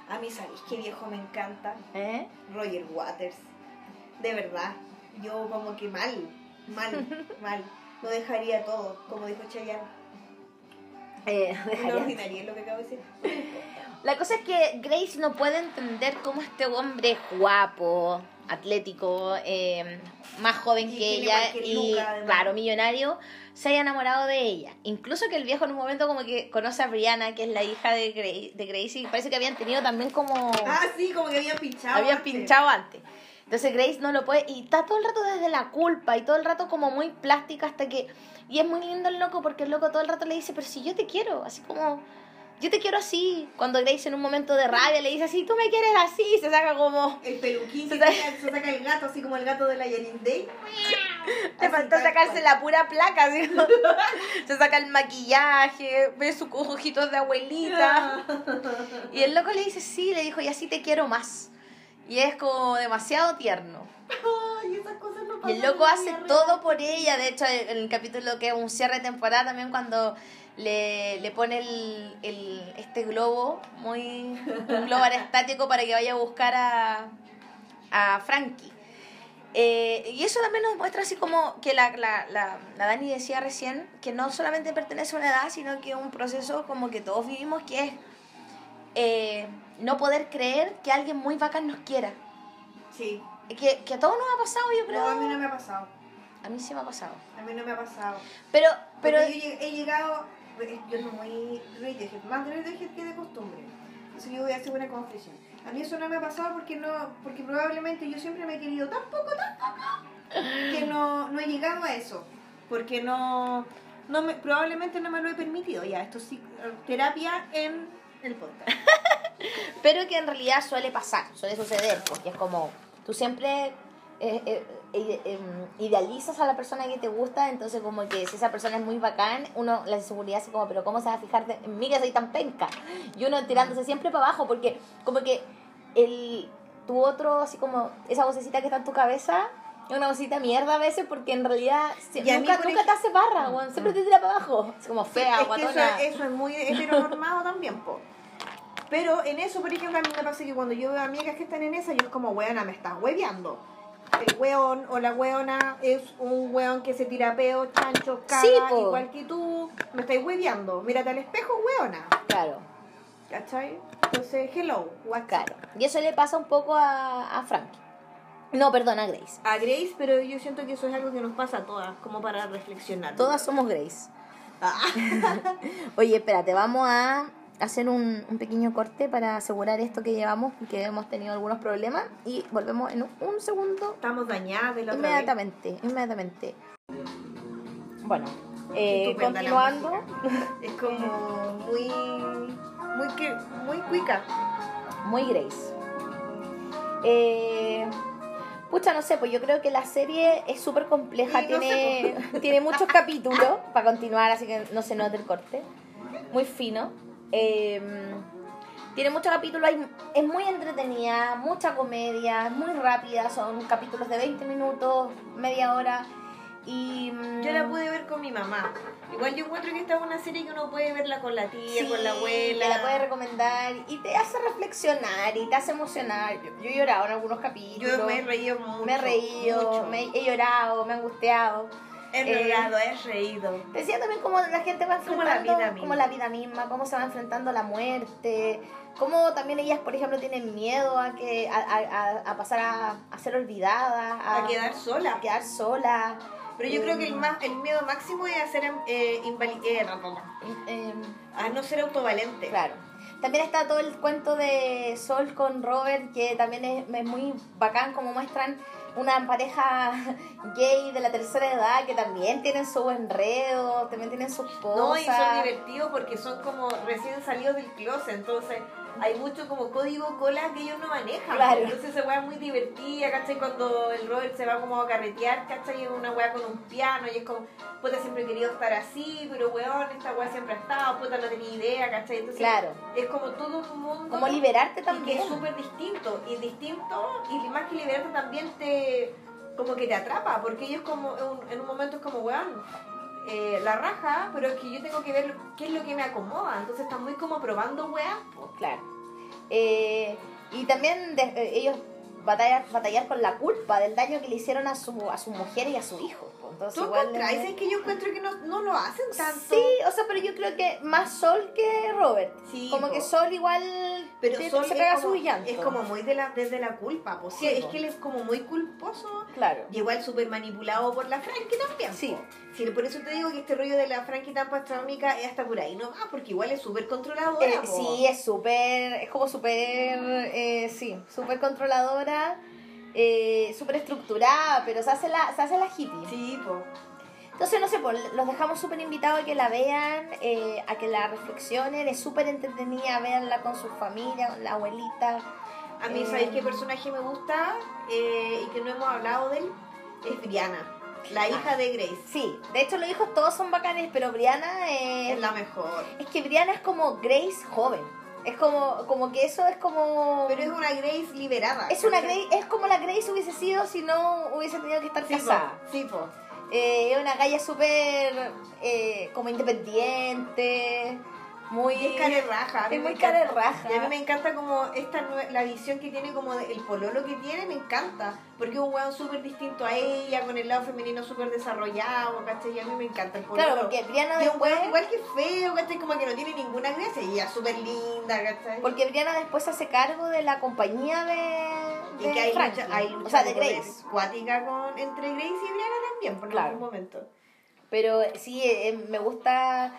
A mí, ¿sabéis qué viejo me encanta? ¿eh? Roger Waters. De verdad. Yo como que mal, mal, mal. No dejaría todo, como dijo Chayanne. Eh, No dejaría- lo que acabo de decir. La cosa es que Grace no puede entender cómo este hombre guapo, atlético, eh, más joven Y que ella y, claro, millonario, se haya enamorado de ella. Incluso que el viejo en un momento como que conoce a Brianna, que es la hija de Grace, de Grace y parece que habían tenido también como... Ah, sí, como que habían pinchado. habían antes. pinchado antes. Entonces Grace no lo puede, y está todo el rato desde la culpa y todo el rato como muy plástica hasta que... Y es muy lindo el loco porque el loco todo el rato le dice, pero si yo te quiero, así como... Yo te quiero así. Cuando Grace en un momento de rabia le dice así, tú me quieres así, se saca como... El peluquín Se se saca- se saca el gato, así como el gato de la Janine Day. Te faltó sacarse la pura placa, como- Se saca el maquillaje, ve sus ojitos de abuelita. Y el loco le dice, sí, le dijo, y así te quiero más. Y es como demasiado tierno. Ay, esas cosas no Y el pasan loco hace todo por ella. De hecho, en el capítulo que es un cierre de temporada también cuando le, le pone el, el- este globo, muy un globo aerostático para que vaya a buscar a, a Frankie. Eh, y eso también nos muestra así como que la, la, la, la Dani decía recién, que no solamente pertenece a una edad, sino que es un proceso como que todos vivimos, que es eh, no poder creer que alguien muy bacán nos quiera. Sí. Que, que a todos nos ha pasado, yo creo. No, a mí no me ha pasado. A mí sí me ha pasado. A mí no me ha pasado. Pero, pero, yo he llegado, yo soy muy Radiohead, más de Radiohead que de costumbre. Entonces yo voy a hacer una confesión. A mí eso no me ha pasado porque no, porque probablemente yo siempre me he querido tan poco, tan poco, que no, no he llegado a eso. Porque no, no me, probablemente no me lo he permitido ya. Esto sí, terapia en el podcast. Pero que en realidad suele pasar, suele suceder, porque es como, tú siempre eh, eh, idealizas a la persona que te gusta, entonces como que si esa persona es muy bacán, uno, la inseguridad así como, pero ¿cómo se va a fijar en mí que soy tan penca? Y uno tirándose siempre para abajo, porque como que el, tu otro, así como esa vocecita que está en tu cabeza, es una vocecita mierda a veces, porque en realidad si- Y a mí, nunca, por nunca ej- te hace barra, weón, siempre te tira para abajo, es como fea, es que eso, eso es muy heteronormado también, po. Pero en eso, por ejemplo, a mí me pasa que cuando yo veo amigas que están en esa, yo es como, weona, me estás hueveando. El weón o la weona es un weón que se tira peo, chancho, caga, Sí, igual que tú. Me estáis hueveando. Mírate al espejo, weona. Claro. ¿Cachai? Entonces, hello, what's? Claro. Y eso le pasa un poco a, a Frankie. No, perdón, a Grace. A Grace, pero yo siento que eso es algo que nos pasa a todas, como para reflexionar. Todas somos Grace. Ah. Oye, espérate, vamos a hacer un, un pequeño corte para asegurar esto que llevamos, que hemos tenido algunos problemas. Y volvemos en un, un segundo, Estamos dañadas de la otra vez. inmediatamente, inmediatamente. Bueno, eh, continuando. Es como muy. Muy, que, muy cuica. Muy Grace. Eh, pucha, no sé, pues yo creo que la serie es súper compleja, Sí, no tiene, tiene muchos capítulos para continuar, así que no se note el corte. Muy fino. Eh, tiene muchos capítulos, es muy entretenida, mucha comedia, muy rápida, son capítulos de 20 minutos, media hora. Y, mm, Yo la pude ver con mi mamá. Igual yo encuentro que esta es una serie que uno puede verla con la tía, Sí, con la abuela. Te la puede recomendar y te hace reflexionar y te hace emocionar. Yo, yo he llorado en algunos capítulos. Yo me he reído mucho. me he reído, mucho. me he llorado, me he angustiado. He eh, llorado, he reído. Decía también cómo la gente va Como la enfrentando vida misma. como la vida misma, cómo se va enfrentando a la muerte, cómo también ellas, por ejemplo, tienen miedo a que a, a- a- pasar a, a ser olvidadas, A quedar sola. a quedar sola. Pero yo creo que el, Eh, más, el miedo máximo es a ser eh, eh, eh, a no ser autovalente. Claro. También está todo el cuento de Sol con Robert, que también es, es muy bacán, como muestran una pareja gay de la tercera edad que también tienen su enredo, también tienen sus cosas. No, y son divertidos porque son como recién salidos del closet, entonces hay mucho como código cola que ellos no manejan. Claro. Entonces esa weá es muy divertida, ¿cachai? Cuando el Robert se va como a carretear, ¿cachai? En una weá con un piano y es como, puta, siempre he querido estar así, pero weón, esta weá siempre ha estado, puta, no tenía idea, ¿cachai? Entonces Claro. es como todo un mundo. Como liberarte y también. que es súper distinto. Y distinto, y más que liberarte también te. como que te atrapa, porque ellos como en un momento es como, weón, eh, la raja, pero es que yo tengo que ver qué es lo que me acomoda. Entonces están muy como probando po. Claro. Eh, y también de- eh, ellos batallar, batallar con la culpa del daño que le hicieron a su, a su mujer y a su hijo. Entonces, ¿Tú igual es- Es que yo encuentro que no, no lo hacen tanto. Sí, o sea, pero yo creo que más Sol que Robert. Sí, como po. que Sol igual Pero te- Sol se pega como, su llanto. es como muy de la, desde la culpa. Pues sí, es po. que él es como muy culposo. Claro. Y igual súper manipulado por la Frankie también. Sí. po. Sí, por eso te digo que este rollo de la Frankie tan pastrónica es hasta por ahí no va, porque igual es súper controladora. Eh, sí, es súper, es como súper, eh, sí, súper controladora, eh, súper estructurada, pero se hace la, se hace la hippie. Sí, po. Entonces, no sé, pues los dejamos súper invitados a que la vean, eh, a que la reflexionen, es súper entretenida, véanla con su familia, con la abuelita. A mí, Eh, ¿sabéis qué personaje me gusta? Eh, y que no hemos hablado de él. Es Brianna, la hija Ah. de Grace. Sí, de hecho los hijos todos son bacanes, pero Brianna es... Es la mejor. Es que Brianna es como Grace joven. Es como, como que eso es como... Pero es una Grace liberada. Es una. Grace, es como la Grace hubiese sido si no hubiese tenido que estar Sí, casada. po. Sí, po. Eh, es una galla súper eh, como independiente, muy... Y es cara de raja. a mí Es muy cara de encanta. raja. Y a mí me encanta como esta la visión que tiene como el pololo que tiene, me encanta. Porque es un weón súper distinto a ella, con el lado femenino súper desarrollado, ¿cachai? Y a mí me encanta el pololo. Claro, porque Brianna Y un después... weón igual que feo, ¿cachai? Como que no tiene ninguna gracia. Y ella es súper linda, ¿cachai? Porque Brianna después se hace cargo de la compañía de, y de que hay Frankie. lucha, hay lucha o sea, de Grace. cuática con, entre Grace y Brianna también, por Claro. algún momento. Pero sí, eh, me gusta...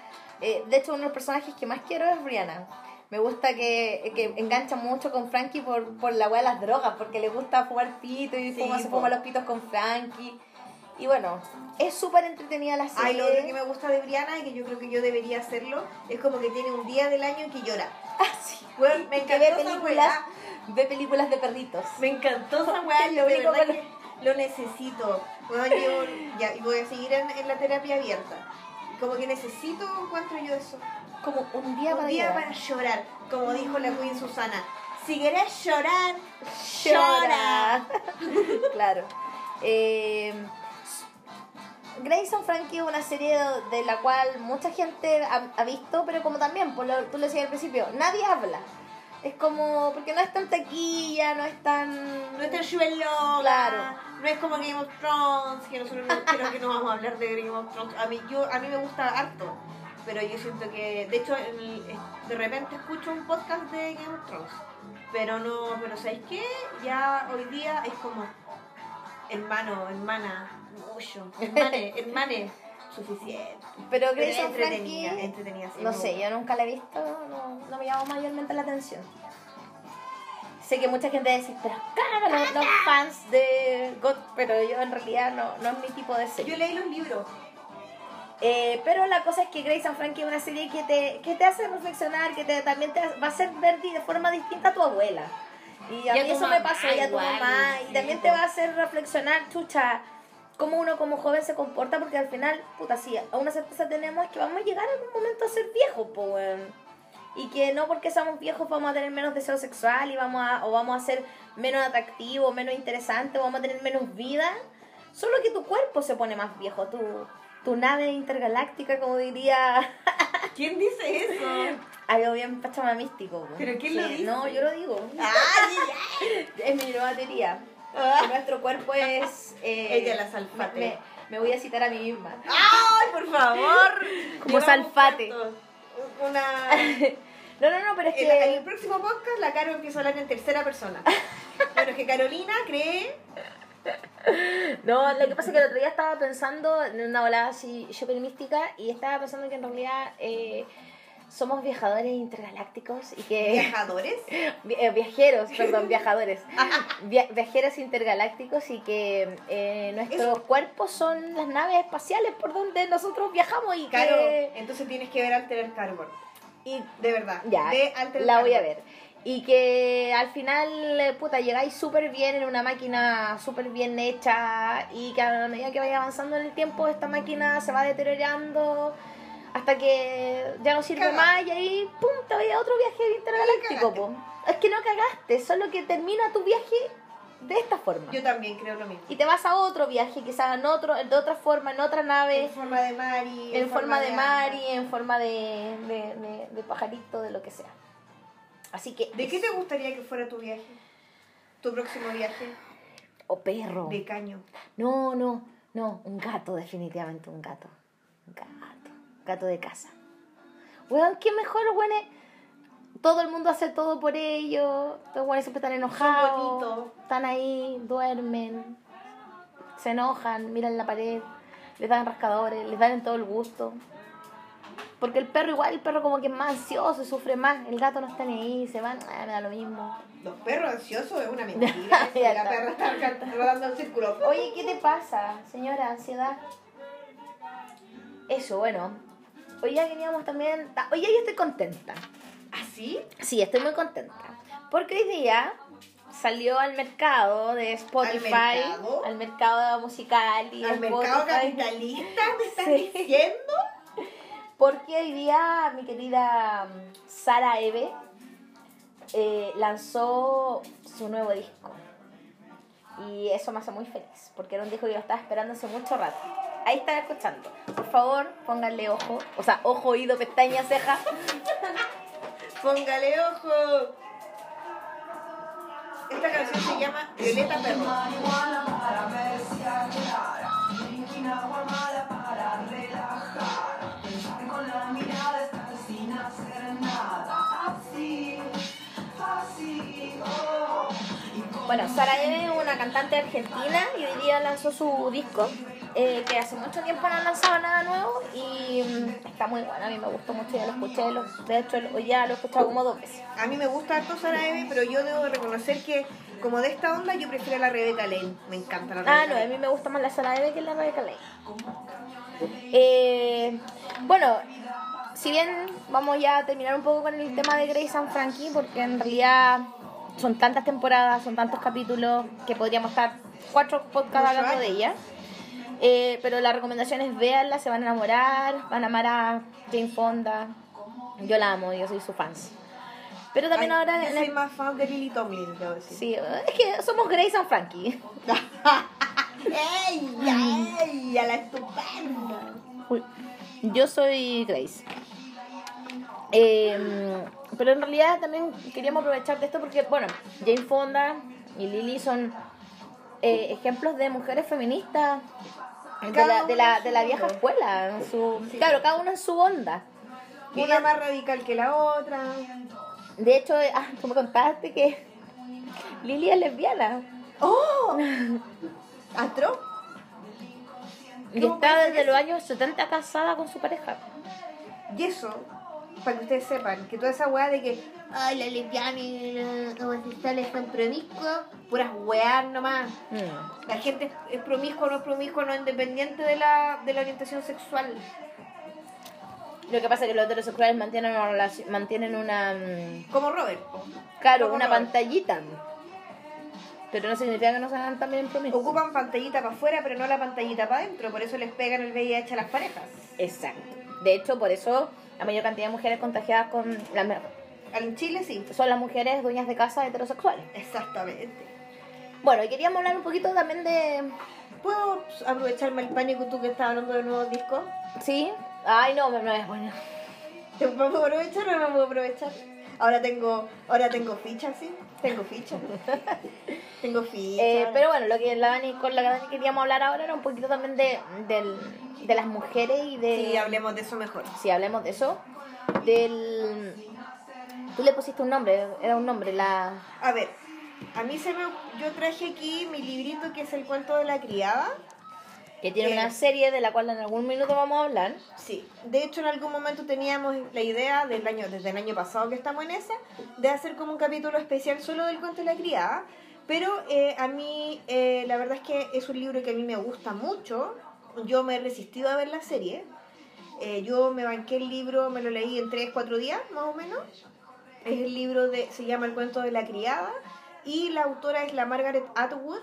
eh, de hecho, uno de los personajes que más quiero es Brianna. Me gusta que, que engancha mucho con Frankie por, por la weá de las drogas, porque le gusta fumar pito y Sí, fuma, se fuma los pitos con Frankie. Y bueno, es súper entretenida la serie. Ay, lo otro que me gusta de Brianna y que yo creo que yo debería hacerlo es como que tiene un día del año en que llora. Ah, sí. Weón, me Que encantó ve películas, ve películas de perritos. Me encantó esa weá, lo único que lo necesito. Bueno, yo ya, y voy a seguir en, en la terapia abierta. Como que necesito, encuentro yo eso. Como un día Un para día llorar. para llorar, como dijo la Queen Susana. Si querés llorar, Llora. claro. Eh, Grayson Frankie es una serie de la cual mucha gente ha, ha visto, pero como también, por lo, tú lo decías al principio, nadie habla. Es como, porque no es tan taquilla, no es tan... no está Chuelo, Claro. No es como Game of Thrones, que nosotros no, creo que no vamos a hablar de Game of Thrones. A mí, yo, a mí me gusta harto, pero yo siento que, de hecho, el- de repente escucho un podcast de Game of Thrones, pero no, pero ¿sabéis qué? Ya hoy día es como, hermano, hermana, mucho, hermane, hermane, suficiente. Pero Grayson entretenida, entretenida. no sé, yo nunca la he visto, no, no me llama mayormente la atención. Sé que mucha gente dice, pero claro, los, los fans de God, pero yo en realidad no, no es mi tipo de serie. Yo leí los libros. Eh, pero la cosa es que Grace and Frankie es una serie que te, que te hace reflexionar, que te, también te va a hacer ver de forma distinta a tu abuela. Y a Y a mí eso me pasó, y a tu mamá. Y también te va a hacer reflexionar, chucha, cómo uno como joven se comporta, porque al final, puta, sí, a una certeza tenemos es que vamos a llegar en un momento a ser viejos, po, weón. Y que no porque seamos viejos vamos a tener menos deseo sexual y vamos a, o vamos a ser menos atractivos, menos interesantes, vamos a tener menos vida. Solo que tu cuerpo se pone más viejo, tu, tu nave intergaláctica, como diría ¿Quién dice eso? algo bien pachamamístico. po. ¿Pero quién lo dice? No, yo lo digo. ¡Ay, Es mi nueva teoría. Que nuestro cuerpo es... eh, Ella la salfate. Me, me- voy a citar a mí misma. ¡Ay, por favor! Como Llevamos salfate. Una... No, no, no, pero es En, la- en que... el próximo podcast la Caro empieza a hablar en tercera persona. Bueno, es que Carolina cree... No, lo que pasa es que el otro día estaba pensando en una volada así súper mística y estaba pensando que en realidad eh, somos viajadores intergalácticos y que... ¿Viajadores? Vi- eh, viajeros, perdón, viajadores. Via- viajeros intergalácticos y que eh, nuestros cuerpos son las naves espaciales por donde nosotros viajamos y que... entonces tienes que ver Altered Carbon. Y, De verdad. ya, Altered la voy a ver. Y que al final, eh, puta, llegáis súper bien en una máquina súper bien hecha y que a medida que vaya avanzando en el tiempo esta máquina se va deteriorando hasta que ya no sirve más y ahí, pum, te vaya a otro viaje intergaláctico, po. Es que no cagaste, solo que termina tu viaje de esta forma. Yo también creo lo mismo. Y te vas a otro viaje, quizás en otro, de otra forma, en otra nave, En forma de Mari. en forma de alma. Mari, en forma de, de, de- de pajarito, de lo que sea. Así que... ¿De qué te gustaría que fuera tu viaje? Tu próximo viaje. O perro. De caño. No, no, no, un gato, definitivamente un gato. Un gato. Gato de casa. Weón, qué mejor, weón. Todo el mundo hace todo por ellos. Los weones siempre están enojados. Están ahí, duermen. Se enojan, miran la pared. Les dan rascadores, les dan en todo el gusto. Porque el perro igual, el perro como que es más ansioso, sufre más. El gato no está ni ahí, se van, ah, me da lo mismo. Los perros ansiosos es una mentira. La perra está rodando en círculo. Oye, ¿qué te pasa, señora? Ansiedad. Eso, bueno. Hoy ya veníamos también. ta- Hoy ya yo estoy contenta. ¿Así? Sí, estoy muy contenta. Porque hoy día salió al mercado de Spotify. mercado? al mercado musical y ¿Al mercado Spotify. capitalista me estás Sí. diciendo? Porque hoy día mi querida mm, Sara Eve eh, lanzó su nuevo disco. Y eso me hace muy feliz, porque era un disco que yo estaba esperando hace mucho rato. Ahí están escuchando. Por favor, pónganle ojo. O sea, ojo, oído, pestaña, ceja. Póngale ojo. Esta canción se llama Violeta Perro. Bueno, Sara Eve es una cantante argentina y hoy día lanzó su disco. eh, que hace mucho tiempo no han lanzado nada nuevo y mm, está muy bueno. A mí me gustó mucho, ya lo escuché. Lo, de hecho, lo- ya lo he escuchado como dos veces. A mí me gusta harto Sara Eve, pero yo debo reconocer que como de esta onda yo prefiero a la Rebeca Lane. Me encanta la Rebeca Ah, no, a mí me gusta más la Sara Eve que la Rebecca Lane. Eh, bueno, si bien vamos ya a terminar un poco con el tema de Grace and Frankie, porque en realidad son tantas temporadas, son tantos capítulos que podríamos estar cuatro podcasts hablando de ella. Eh, pero la recomendación es véanla, se van a enamorar, van a amar a Jane Fonda. Yo la amo, yo soy su fans. Pero también Ay, ahora... Yo soy más fan de Lily Tomlin, debo decir. Sí, es que somos Grace and Frankie. ¡Ey! ¡Ey! ¡A la estupenda! Uy, Yo soy Grace. Eh, pero en realidad también queríamos aprovechar de esto porque, bueno, Jane Fonda y Lily son eh, ejemplos de mujeres feministas de la, de la, una de la vieja escuela. en su- Sí. Claro, cada uno en su onda. Una más radical que la otra. De hecho, ah, tú me contaste que Lily es lesbiana. ¡Oh! ¿Astro? Y ¿Cómo está desde los años 70 casada con su pareja. Y eso, para que ustedes sepan, que toda esa weá de que, ay, la lesbiana y los homosexuales son promiscuos, puras weas nomás. Mm. La gente es promiscua o no es promiscua, no independiente de la, de la orientación sexual. Lo que pasa es que los heterosexuales mantienen una mantienen una... mm, Como Robert. Claro, Como una pantallita. Pero no significa que no sean también promiscuos. Ocupan pantallita para afuera, pero no la pantallita para adentro. Por eso les pegan el VIH a las parejas. Exacto. De hecho, por eso la mayor cantidad de mujeres contagiadas con la, En Chile sí. son las mujeres dueñas de casa heterosexuales. Exactamente. Bueno, y queríamos hablar un poquito también de... ¿Puedo aprovecharme el pánico tú que estás hablando de nuevos discos? ¿Sí? Ay, no, no es bueno. ¿Te puedo aprovechar o no me puedo aprovechar? Ahora tengo, ahora tengo fichas, sí. Tengo fichas. tengo fichas. Eh, pero bueno, lo que la Dani, con la que Dani queríamos hablar ahora era un poquito también de, del- de las mujeres y de... Sí, hablemos de eso mejor. Sí, hablemos de eso. Del... Tú le pusiste un nombre, era un nombre, la... A ver, a mí se me... Yo traje aquí mi librito que es el cuento de la criada. Que tiene Eh. una serie de la cual en algún minuto vamos a hablar. Sí, de hecho en algún momento teníamos la idea del año, desde el año pasado que estamos en esa, de hacer como un capítulo especial solo del cuento de la criada. Pero eh, a mí, eh, la verdad es que es un libro que a mí me gusta mucho. Yo me he resistido a ver la serie. Eh, yo me banqué el libro, me lo leí en 3, 4 días, más o menos. Es el libro de, se llama El cuento de la criada. Y la autora es la Margaret Atwood,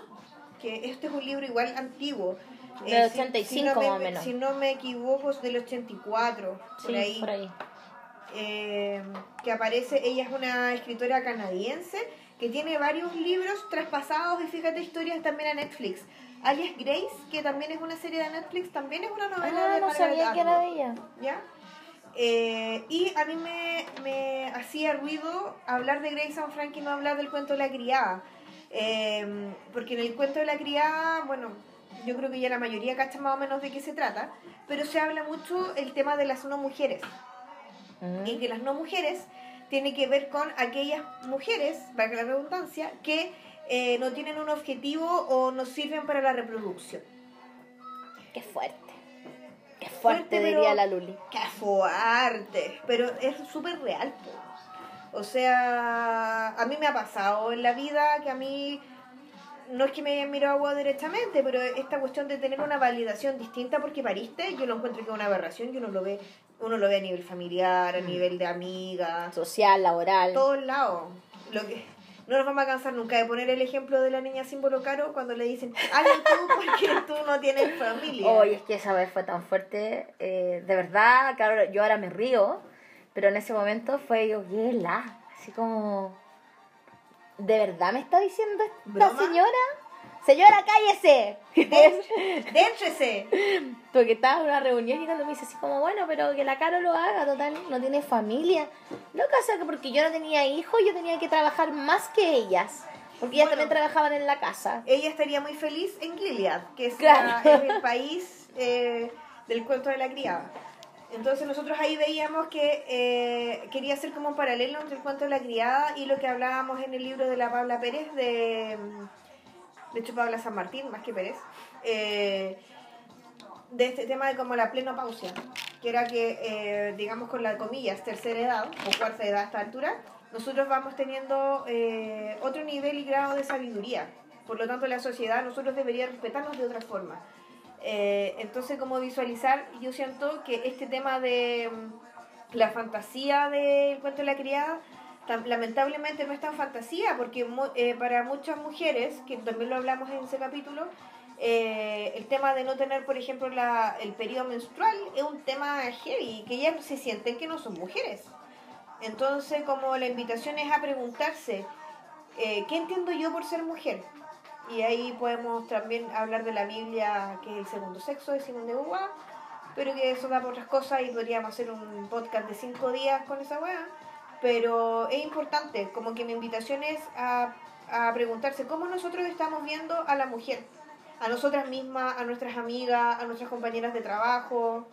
que este es un libro igual antiguo. Del Eh, si- 85 si no me, más o menos. Si no me equivoco, es del 84, por Sí, ahí. por ahí. Eh, que aparece, ella es una escritora canadiense que tiene varios libros traspasados y fíjate historias también a Netflix. Alias Grace, que también es una serie de Netflix, también es una novela Ah, de no Margaret sabía que era ella. ¿ya? Eh, y a mí me, me hacía ruido hablar de Grace and Frankie y no hablar del cuento de la criada. Eh, porque en el cuento de la criada, bueno, yo creo que ya la mayoría cacha más o menos de qué se trata, pero se habla mucho el tema de las no mujeres. Mm. Y que las no mujeres tiene que ver con aquellas mujeres, para la redundancia, que eh, no tienen un objetivo o no sirven para la reproducción. Qué fuerte. Qué fuerte, Fuerte, diría la Luli. ¡Qué fuerte! Pero es súper real. po. O sea, a mí me ha pasado en la vida que a mí, no es que me hayan mirado a vos directamente, pero esta cuestión de tener una validación distinta porque pariste, yo lo encuentro que es una aberración y uno lo ve, uno lo ve a nivel familiar, a Mm. nivel de amigas, Social, laboral. todos lados. Lo que no nos vamos a cansar nunca de poner el ejemplo de la niña símbolo caro cuando le dicen, hazlo tú porque tú no tienes familia. Oye, es que esa vez fue tan fuerte. eh, de verdad, claro, yo ahora me río, pero en ese momento fue yo, la Así como. ¿De verdad me está diciendo esta ¿Broma? señora? Señora, cállese. ¡Déntrese! Porque estaba en una reunión y cuando me dice así como, bueno, pero que la Caro lo haga, total, no tiene familia. No pasa que porque yo no tenía hijos, yo tenía que trabajar más que ellas. Porque ellas Bueno. también trabajaban en la casa. ella estaría muy feliz en Gilead, que es, Claro. la- es el país eh, del cuento de la criada. Entonces nosotros ahí veíamos que eh, quería hacer como un paralelo entre el cuento de la criada y lo que hablábamos en el libro de la Pabla Pérez, de, de hecho Pabla San Martín, más que Pérez, eh, de este tema de como la plenopausia, que era que, eh, digamos con la comillas, tercera edad o cuarta edad a esta altura, nosotros vamos teniendo otro nivel y grado de sabiduría. Por lo tanto, la sociedad nosotros debería respetarnos de otra forma. Eh, entonces, como visualizar, yo siento que este tema de mm, la fantasía del cuento de la criada, tam- lamentablemente no es tan fantasía, porque eh, para muchas mujeres, que también lo hablamos en ese capítulo, eh, el tema de no tener, por ejemplo, la, el periodo menstrual es un tema heavy, que ellas se sienten que no son mujeres. Entonces, como la invitación es a preguntarse, ¿qué entiendo yo por ser mujer? Y ahí podemos también hablar de la Biblia, que es el segundo sexo de Simón de Beauvoir, pero que eso da por otras cosas y podríamos hacer un podcast de cinco días con esa weá. Pero es importante, como que mi invitación es a, a preguntarse cómo nosotros estamos viendo a la mujer, a nosotras mismas, a nuestras amigas, a nuestras compañeras de trabajo.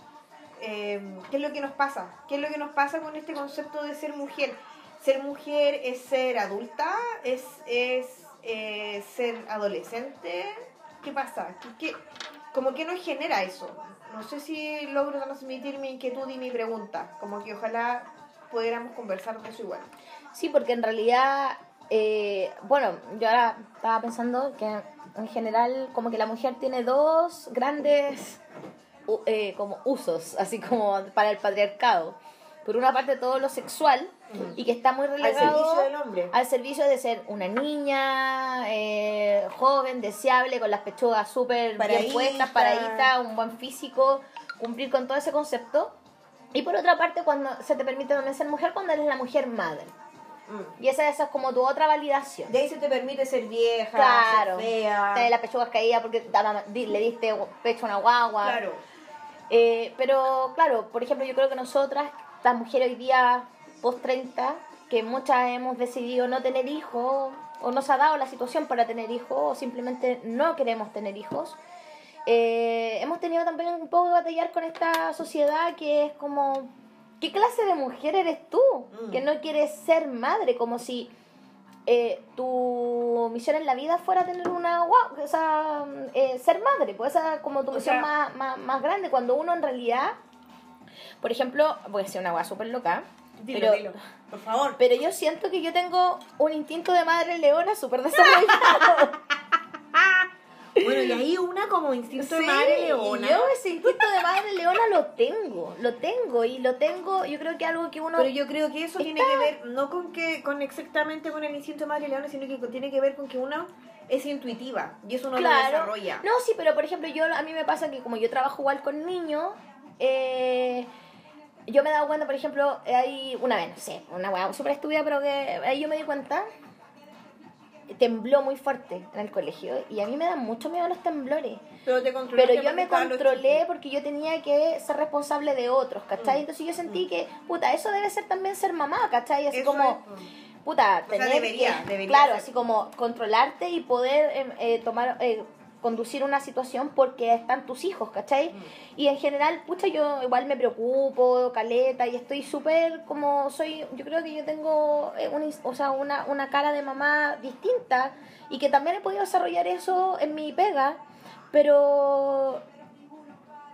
Eh, ¿Qué es lo que nos pasa? ¿Qué es lo que nos pasa con este concepto de ser mujer? Ser mujer es ser adulta, es, es eh, ser adolescente. ¿Qué pasa? ¿Qué, como que nos genera eso? No sé si logro transmitir mi inquietud y mi pregunta. Como que ojalá pudiéramos conversar de eso igual. Sí, porque en realidad, eh, bueno, yo ahora estaba pensando que en general como que la mujer tiene dos grandes eh, como usos, así como para el patriarcado. Por una parte todo lo sexual y que está muy Al relegado servicio del hombre. al servicio de ser una niña eh, joven, deseable, con las pechugas súper bien puestas, paradita, un buen físico, cumplir con todo ese concepto. Y por otra parte, cuando se te permite también ser mujer, cuando eres la mujer madre. Mm. Y esa, esa es como tu otra validación. De ahí se te permite ser vieja, Claro. ser fea. Te las pechugas caídas porque le diste pecho a una guagua. Claro. Eh, pero claro, por ejemplo, yo creo que nosotras, las mujeres hoy día post 30, que muchas hemos decidido no tener hijos, o nos ha dado la situación para tener hijos, o simplemente no queremos tener hijos, eh, hemos tenido también un poco de batallar con esta sociedad que es como, ¿qué clase de mujer eres tú? Mm. Que no quieres ser madre, como si eh, tu misión en la vida fuera tener una guau, o sea, eh, ser madre, pues esa es como tu O misión sea- más, más, más grande, cuando uno en realidad, por ejemplo, voy a decir una guay súper loca, Dilo, pero, dilo. Por favor. pero yo siento que yo tengo un instinto de madre leona súper desarrollado. Bueno, y ahí una como instinto de Sí, madre leona. y Yo ese instinto de madre leona lo tengo, lo tengo y lo tengo, yo creo que algo que uno... Pero yo creo que eso tiene que ver no con que con exactamente con el instinto de madre leona, sino que tiene que ver con que uno es intuitiva y eso uno lo desarrolla. No, sí, pero por ejemplo, yo a mí me pasa que como yo trabajo igual con niños, eh, yo me he dado cuenta, por ejemplo, hay una vez, no sé, una weá súper estúpida, pero que ahí yo me di cuenta, tembló muy fuerte en el colegio y a mí me dan mucho miedo los temblores. Pero te Pero yo me controlé porque yo tenía que ser responsable de otros, ¿cachai? Mm. Entonces yo sentí que, puta, eso debe ser también ser mamá, ¿cachai? Así Eso como, es, pues. puta, O sea, tener debería, que- debería claro, ser. así como controlarte y poder eh, eh, tomar, eh, conducir una situación porque están tus hijos, ¿cachai? Mm. Y en general, pucha, yo igual me preocupo, caleta, y estoy súper como soy, yo creo que yo tengo eh, un ins- o sea, una, una cara de mamá distinta y que también he podido desarrollar eso en mi pega, pero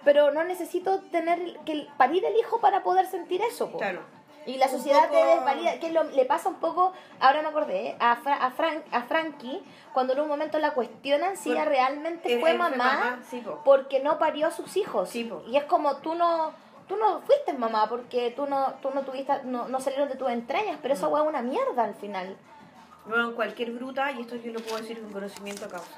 pero no necesito tener que parir el hijo para poder sentir eso. po. Claro. Y la sociedad te desvalida, que lo- le pasa un poco, ahora me acordé, a, Fra- a, Frank, a Frankie, cuando en un momento la cuestionan si ella realmente Él- fue él fue mamá, mamá, sí, po. porque no parió a sus hijos. Sí. Y es como tú no tú no fuiste mamá porque tú no tú no tuviste no, no salieron de tus entrañas, pero Mm. esa hueá es una mierda al final. Bueno, cualquier bruta, y esto yo lo puedo decir con conocimiento a causa.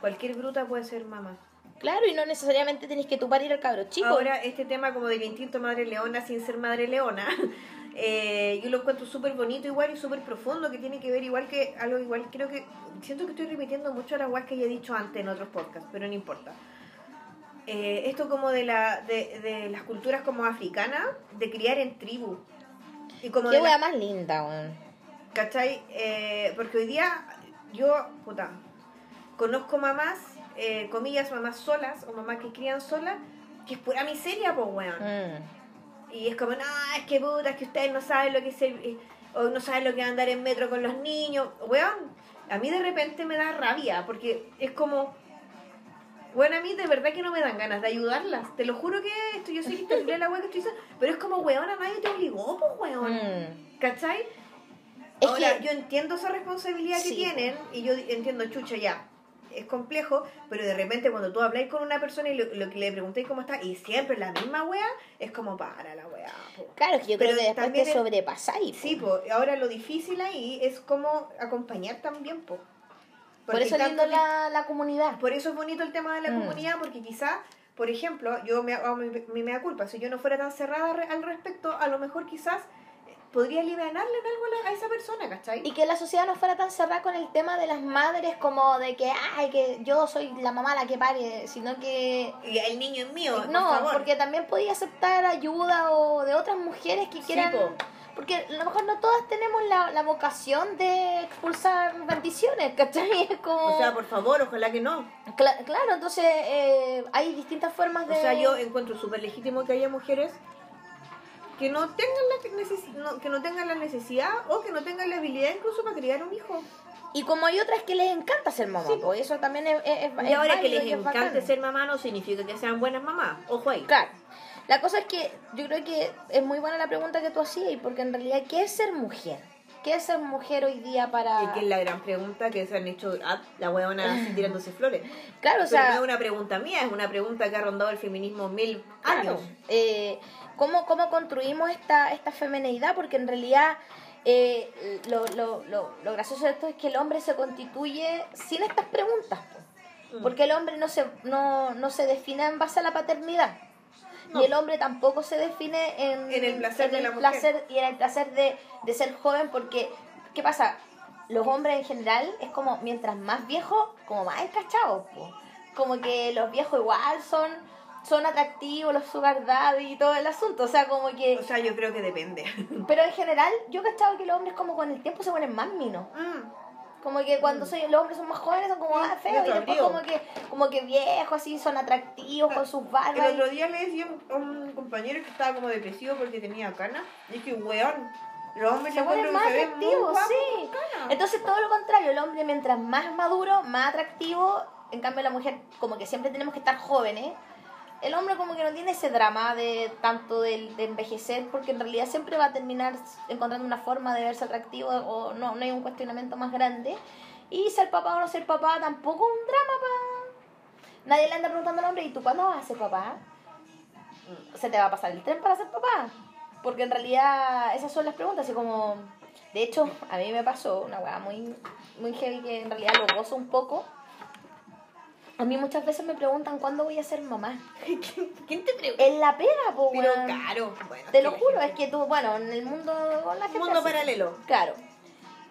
Cualquier bruta puede ser mamá. Claro, y no necesariamente tenés que tú parir al cabro chico. Ahora, este tema como del instinto madre leona sin ser madre leona, eh, yo lo encuentro súper bonito igual y súper profundo, que tiene que ver igual que algo igual, creo que, siento que estoy repitiendo mucho las guas que ya he dicho antes en otros podcasts, pero no importa. Eh, esto como de, la, de, de las culturas como africanas, de criar en tribu. Y como Qué la- hueá más linda, weón. ¿Cachai? Eh, porque hoy día yo, puta, conozco mamás, eh, comillas, mamás solas o mamás que crían solas, que es pura miseria, pues, weón. Mm. Y es como, no, es que puta, es que ustedes no saben lo que es el- eh, o no saben lo que es andar en metro con los niños. Weón, a mí de repente me da rabia, porque es como, Bueno, a mí de verdad que no me dan ganas de ayudarlas. Te lo juro que esto, yo que terrible la weá que estoy diciendo, pero es como, weona, nadie te obligó, pues, weón. Mm. ¿Cachai? Es Ahora, que- yo entiendo esa responsabilidad que tienen y yo entiendo, chucha, ya. Es complejo, pero de repente cuando tú habláis con una persona y lo, lo que le preguntéis cómo está y siempre la misma wea, es como para la wea. po. Claro, que yo Pero creo que después te es- sobrepasáis. po. Sí, pues ahora lo difícil ahí es como acompañar también, po. Por eso es lindo la, la comunidad. por eso es bonito el tema de la Mm. comunidad, porque quizá, por ejemplo, yo me hago mi, mi mea culpa, si yo no fuera tan cerrada al respecto, a lo mejor quizás podría aliviarle en algo a, la- a esa persona, ¿cachai? Y que la sociedad no fuera tan cerrada con el tema de las madres como de que, ay, que yo soy la mamá la que pare, sino que... Y el niño es mío, por No, favor. porque también podía aceptar ayuda o de otras mujeres que Sí, quieran... po. Porque a lo mejor no todas tenemos la, la vocación de expulsar bendiciones, ¿cachai? Como... O sea, por favor, ojalá que no. Cla- claro, entonces eh, hay distintas formas O de... sea, yo encuentro súper legítimo que haya mujeres que no tengan la no- que no tengan la necesidad o que no tengan la habilidad incluso para criar un hijo. Y como hay otras que les encanta ser mamá, Sí, pues eso también es, es, Y es ahora que les es encante bacán. ser mamá no significa que sean buenas mamás. Ojo ahí. Claro. La cosa es que yo creo que es muy buena la pregunta que tú hacías, porque en realidad, ¿qué es ser mujer? ¿Qué es ser mujer hoy día para...? Y que es la gran pregunta que se han hecho ah, la huevona así tirándose flores. Claro, o Pero sea... no es una pregunta mía, es una pregunta que ha rondado el feminismo mil Claro. años. Eh, ¿cómo, ¿Cómo construimos esta, esta femineidad? Porque en realidad eh, lo, lo, lo, lo gracioso de esto es que el hombre se constituye sin estas preguntas. Mm. Porque el hombre no se, no, no se define en base a la paternidad. No. Y el hombre tampoco se define en, En el placer en de la mujer. placer y en el placer de, de ser joven porque, ¿qué pasa? Los hombres en general es como, mientras más viejos, como más encachados. po. Como que los viejos igual son, son atractivos, los sugar daddy y todo el asunto. O sea, como que... O sea, yo creo que depende. Pero en general, yo he cachado que los hombres como con el tiempo se ponen más minos. Mm. Como que cuando soy, los hombres son más jóvenes son como Mm, más feos y después como que, como que viejos así, son atractivos con sus barbas. El otro día le decía a un compañero que estaba como depresivo porque tenía canas. Y dije, weón, los hombres se ponen más atractivos, sí. Entonces todo lo contrario, el hombre mientras más maduro, más atractivo, en cambio la mujer como que siempre tenemos que estar jóvenes. El hombre como que no tiene ese drama de tanto de, envejecer porque en realidad siempre va a terminar encontrando una forma de verse atractivo o no, no hay un cuestionamiento más grande. Y ser papá o no ser papá tampoco es un drama para... Nadie le anda preguntando al hombre, ¿y tú cuándo vas a ser papá? se te va a pasar el tren para ser papá. Porque en realidad esas son las preguntas, así como... De hecho, a mí me pasó una weá muy, muy heavy que en realidad lo gozo un poco. A mí muchas veces me preguntan cuándo voy a ser mamá. ¿Quién, te pregunta? En la pega, po, Pero caro. Bueno, Te lo juro, es que tú, bueno, en el mundo la gente Mundo paralelo. Claro.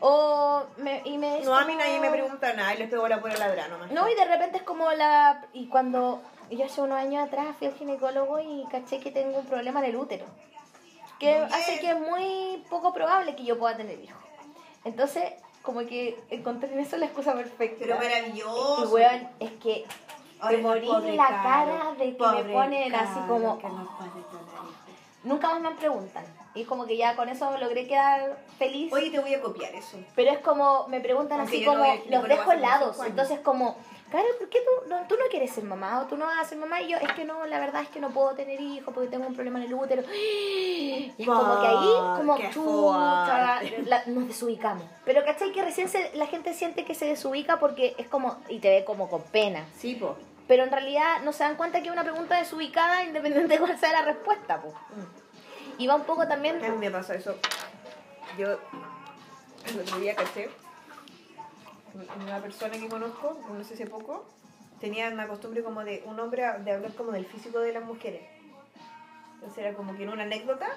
O me, y me No, a mí como- nadie me pregunta nada y les pego la pura ladra nomás. No, y de repente es como la... Y cuando yo hace unos años atrás fui al ginecólogo y caché que tengo un problema en el útero. Que hace que es muy poco probable que yo pueda tener hijos. Entonces, como que encontré en eso la excusa perfecta. Pero maravilloso. Y weón, es que te morí pobre la cara de que me ponen así como... Nunca más me preguntan. Y como que ya con eso logré quedar feliz. Oye, te voy a copiar eso. Pero es como, me preguntan así como, los dejo helados. Entonces como, Caro, ¿por qué tú no, tú no quieres ser mamá? O tú no vas a ser mamá. Y yo, es que no, la verdad es que no puedo tener hijos porque tengo un problema en el útero. Y es como que ahí, como la- nos desubicamos. Pero ¿cachai? Que recién se- la gente siente que se desubica porque es como, y te ve como con pena. Sí, po. Pero en realidad no se dan cuenta que es una pregunta desubicada independiente de cuál sea la respuesta. po. Y va un poco también... A mí me pasa eso. Yo el otro día caché una persona que conozco, conocí hace poco, tenía una costumbre como de un hombre de hablar como del físico de las mujeres. Entonces era como que en una anécdota,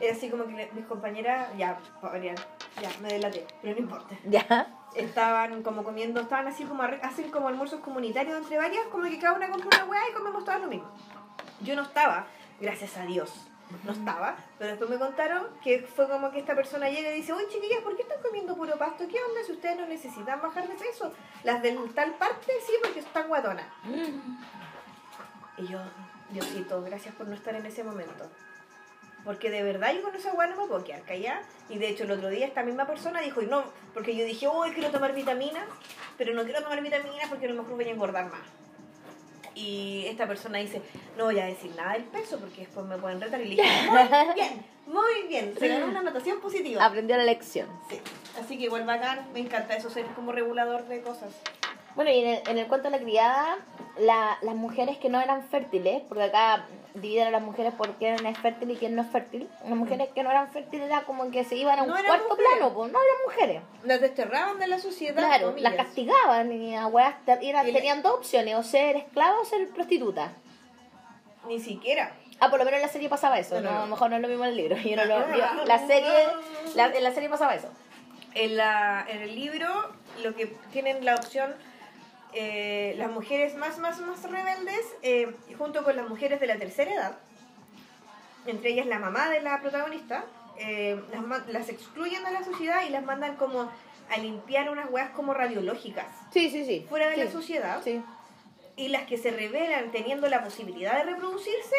era así como que mis compañeras, ya, ya, me delaté, pero no importa. Ya. Estaban como comiendo, estaban así como, hacen como almuerzos comunitarios entre varias, como que cada una compra una hueá y comemos todas lo mismo. Yo no estaba, gracias a Dios, no estaba, pero después me contaron que fue como que esta persona llega y dice, oye chiquillas, ¿por qué están comiendo puro pasto? ¿Qué onda si ustedes no necesitan bajar de peso? Las del tal parte sí, porque están guatonas. Y yo, Diosito, gracias por no estar en ese momento. Porque de verdad yo con esa hueá no me puedo quedar callada. Y de hecho el otro día esta misma persona dijo, y no, porque yo dije, hoy quiero tomar vitaminas, pero no quiero tomar vitaminas porque a lo mejor voy a engordar más. Y esta persona dice, no voy a decir nada del peso porque después me pueden retar. Y le dije, muy bien, muy bien. Se ganó una anotación positiva. Aprendió la lección. Sí. Así que igual bacán, me encanta eso, ser como regulador de cosas. Bueno, y en el, en el cuento de la criada, la- las mujeres que no eran fértiles, porque acá dividen a las mujeres por quién es fértil y quién no es fértil, las mujeres que no eran fértiles era como que se iban a un No eran cuarto mujeres. plano, pues no eran mujeres. Las desterraban de la sociedad. Claro, comillas. las castigaban y a weas te- era- Y tenían dos opciones, o ser esclava o ser prostituta. Ni siquiera. Ah, por lo menos en la serie pasaba eso, No, a lo mejor no es lo mismo en el libro. Yo no lo- yo- la serie, la- en la serie pasaba eso. En, la, en el libro, lo que tienen la opción, eh, las mujeres más, más, más rebeldes, eh, junto con las mujeres de la tercera edad, entre ellas la mamá de la protagonista, eh, las, las excluyen de la sociedad y las mandan como a limpiar unas weas como radiológicas Sí, sí, sí. fuera de Sí, la sociedad. Sí. Y las que se rebelan teniendo la posibilidad de reproducirse,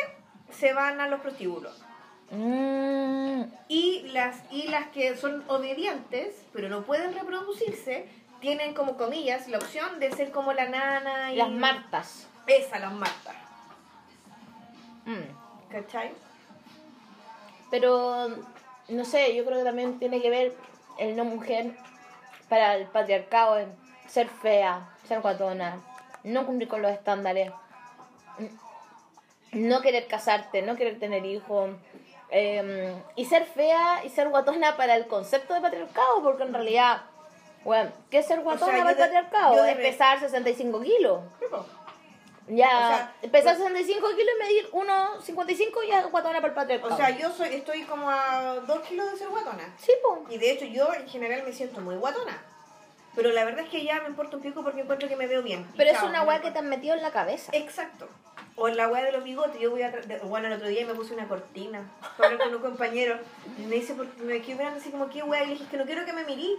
se van a los prostíbulos. Mm, Y las, y las que son obedientes, pero no pueden reproducirse, tienen como comillas la opción de ser como la nana y... las martas. Esa, las Martas. Mm. ¿Cachai? Pero, no sé, yo creo que también tiene que ver el no mujer para el patriarcado, en ser fea, ser guatona, no cumplir con los estándares, no querer casarte, no querer tener hijos, eh, y ser fea y ser guatona para el concepto de patriarcado, porque en realidad, bueno, ¿qué es ser guatona sea, para el patriarcado? de es pesar 65 kilos. Ya, O sea, pesar pues- 65 kilos y medir 1,55 ya es guatona para el patriarcado. O sea, yo soy, estoy como a dos kilos de ser guatona. Sí, po. Y de hecho yo en general me siento muy guatona. Pero la verdad es que ya me importa un pico porque encuentro que me veo bien. Pero es una weá que te han metido en la cabeza. Exacto. O en la weá de los bigotes, yo voy a... de- Bueno, el otro día me puse una cortina para hablar con un compañero y me dice, porque me quedé mirando así como, ¿qué weá? Y le dije, "Es que no quiero que me mirí.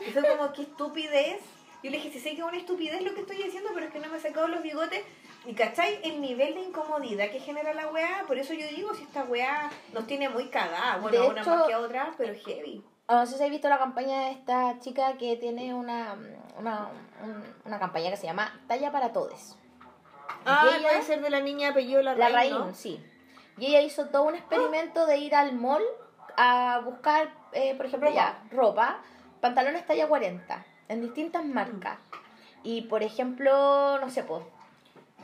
Y fue como, ¿qué estupidez? Yo le dije, sí sé que es una estupidez lo que estoy diciendo, pero es que no me he sacado los bigotes. Y ¿cachai? El nivel de incomodidad que genera la weá, por eso yo digo, si esta weá nos tiene muy cagada. Bueno, De una hecho- más que a otra, pero heavy. Ah, No sé si habéis visto la campaña de esta chica que tiene una, una, un- una campaña que se llama Talla para Todes. Ah, Y ella- puede ser de la niña apellido La La Raín, ¿no? sí. Y ella hizo todo un experimento de ir al mall a buscar, eh, por ejemplo, Ropa. ya, ropa, pantalones talla 40, en distintas marcas. Y, por ejemplo, no sé, pues,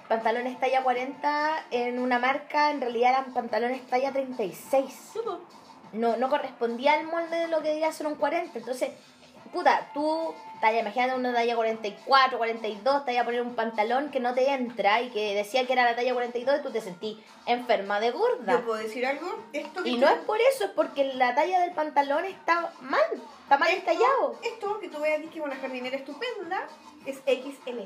pantalones talla 40 en una marca, en realidad eran pantalones talla 36. no, no correspondía al molde de lo que debía ser un 40. Entonces, puta, tú, talla, imagínate una talla 44, 42, te iba a poner un pantalón que no te entra y que decía que era la talla 42 y tú te sentís enferma de gorda. ¿Yo puedo decir algo? Esto que Y tú- no es por eso, es porque la talla del pantalón está mal, está mal esto, tallado. Esto que tú veas aquí que es una jardinera estupenda es XL.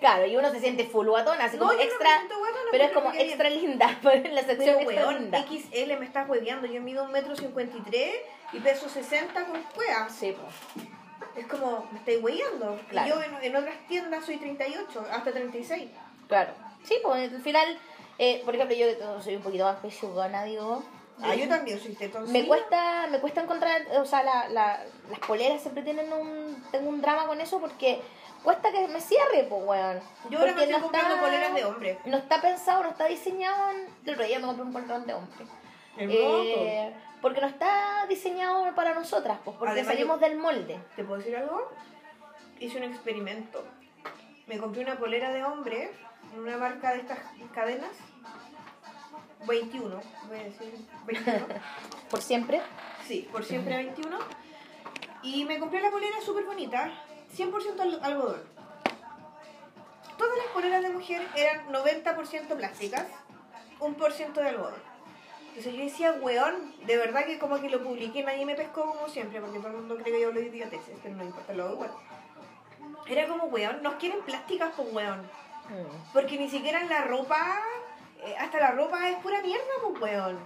Claro, y uno se siente full guatona, así No, como no extra, siento guatona, pero es como extra linda, en la sección Pero extra weón, linda. XL me estás hueveando. Yo mido un metro cincuenta y tres y peso 60 con cuevas. Sí, pues. Es como, me estáis hueveando. Claro. Y yo en, en otras tiendas soy 38, hasta 36. Claro. Sí, pues al final, eh, por ejemplo, yo que soy un poquito más pechugona, digo. Ah, yo también soy tetón. Me cuesta, me cuesta encontrar, o sea, la, la- las poleras siempre tienen un, tengo un drama con eso porque cuesta que me cierre, pues, weón. Yo ahora me estoy comprando poleras de hombre. No está pensado, no está diseñado, en, el otro día me compré un pantalón de hombre. Eh, porque no está diseñado para nosotras, pues, porque Además, salimos del molde. ¿Te puedo decir algo? Hice un experimento. Me compré una polera de hombre en una marca de estas cadenas. 21, voy a decir 21. Por siempre. Sí, por siempre 21. Y me compré la polera súper bonita, 100% al- algodón. Todas las poleras de mujer eran 90% plásticas, 1% de algodón. Entonces yo decía, weón, de verdad que como que lo publiqué, nadie me pescó como siempre, porque todo el mundo cree que yo hablo de idioteces, pero no importa, lo igual. Era como, weón, nos quieren plásticas, pues, weón. Mm. Porque ni siquiera en la ropa, eh, hasta la ropa es pura mierda, pues, weón.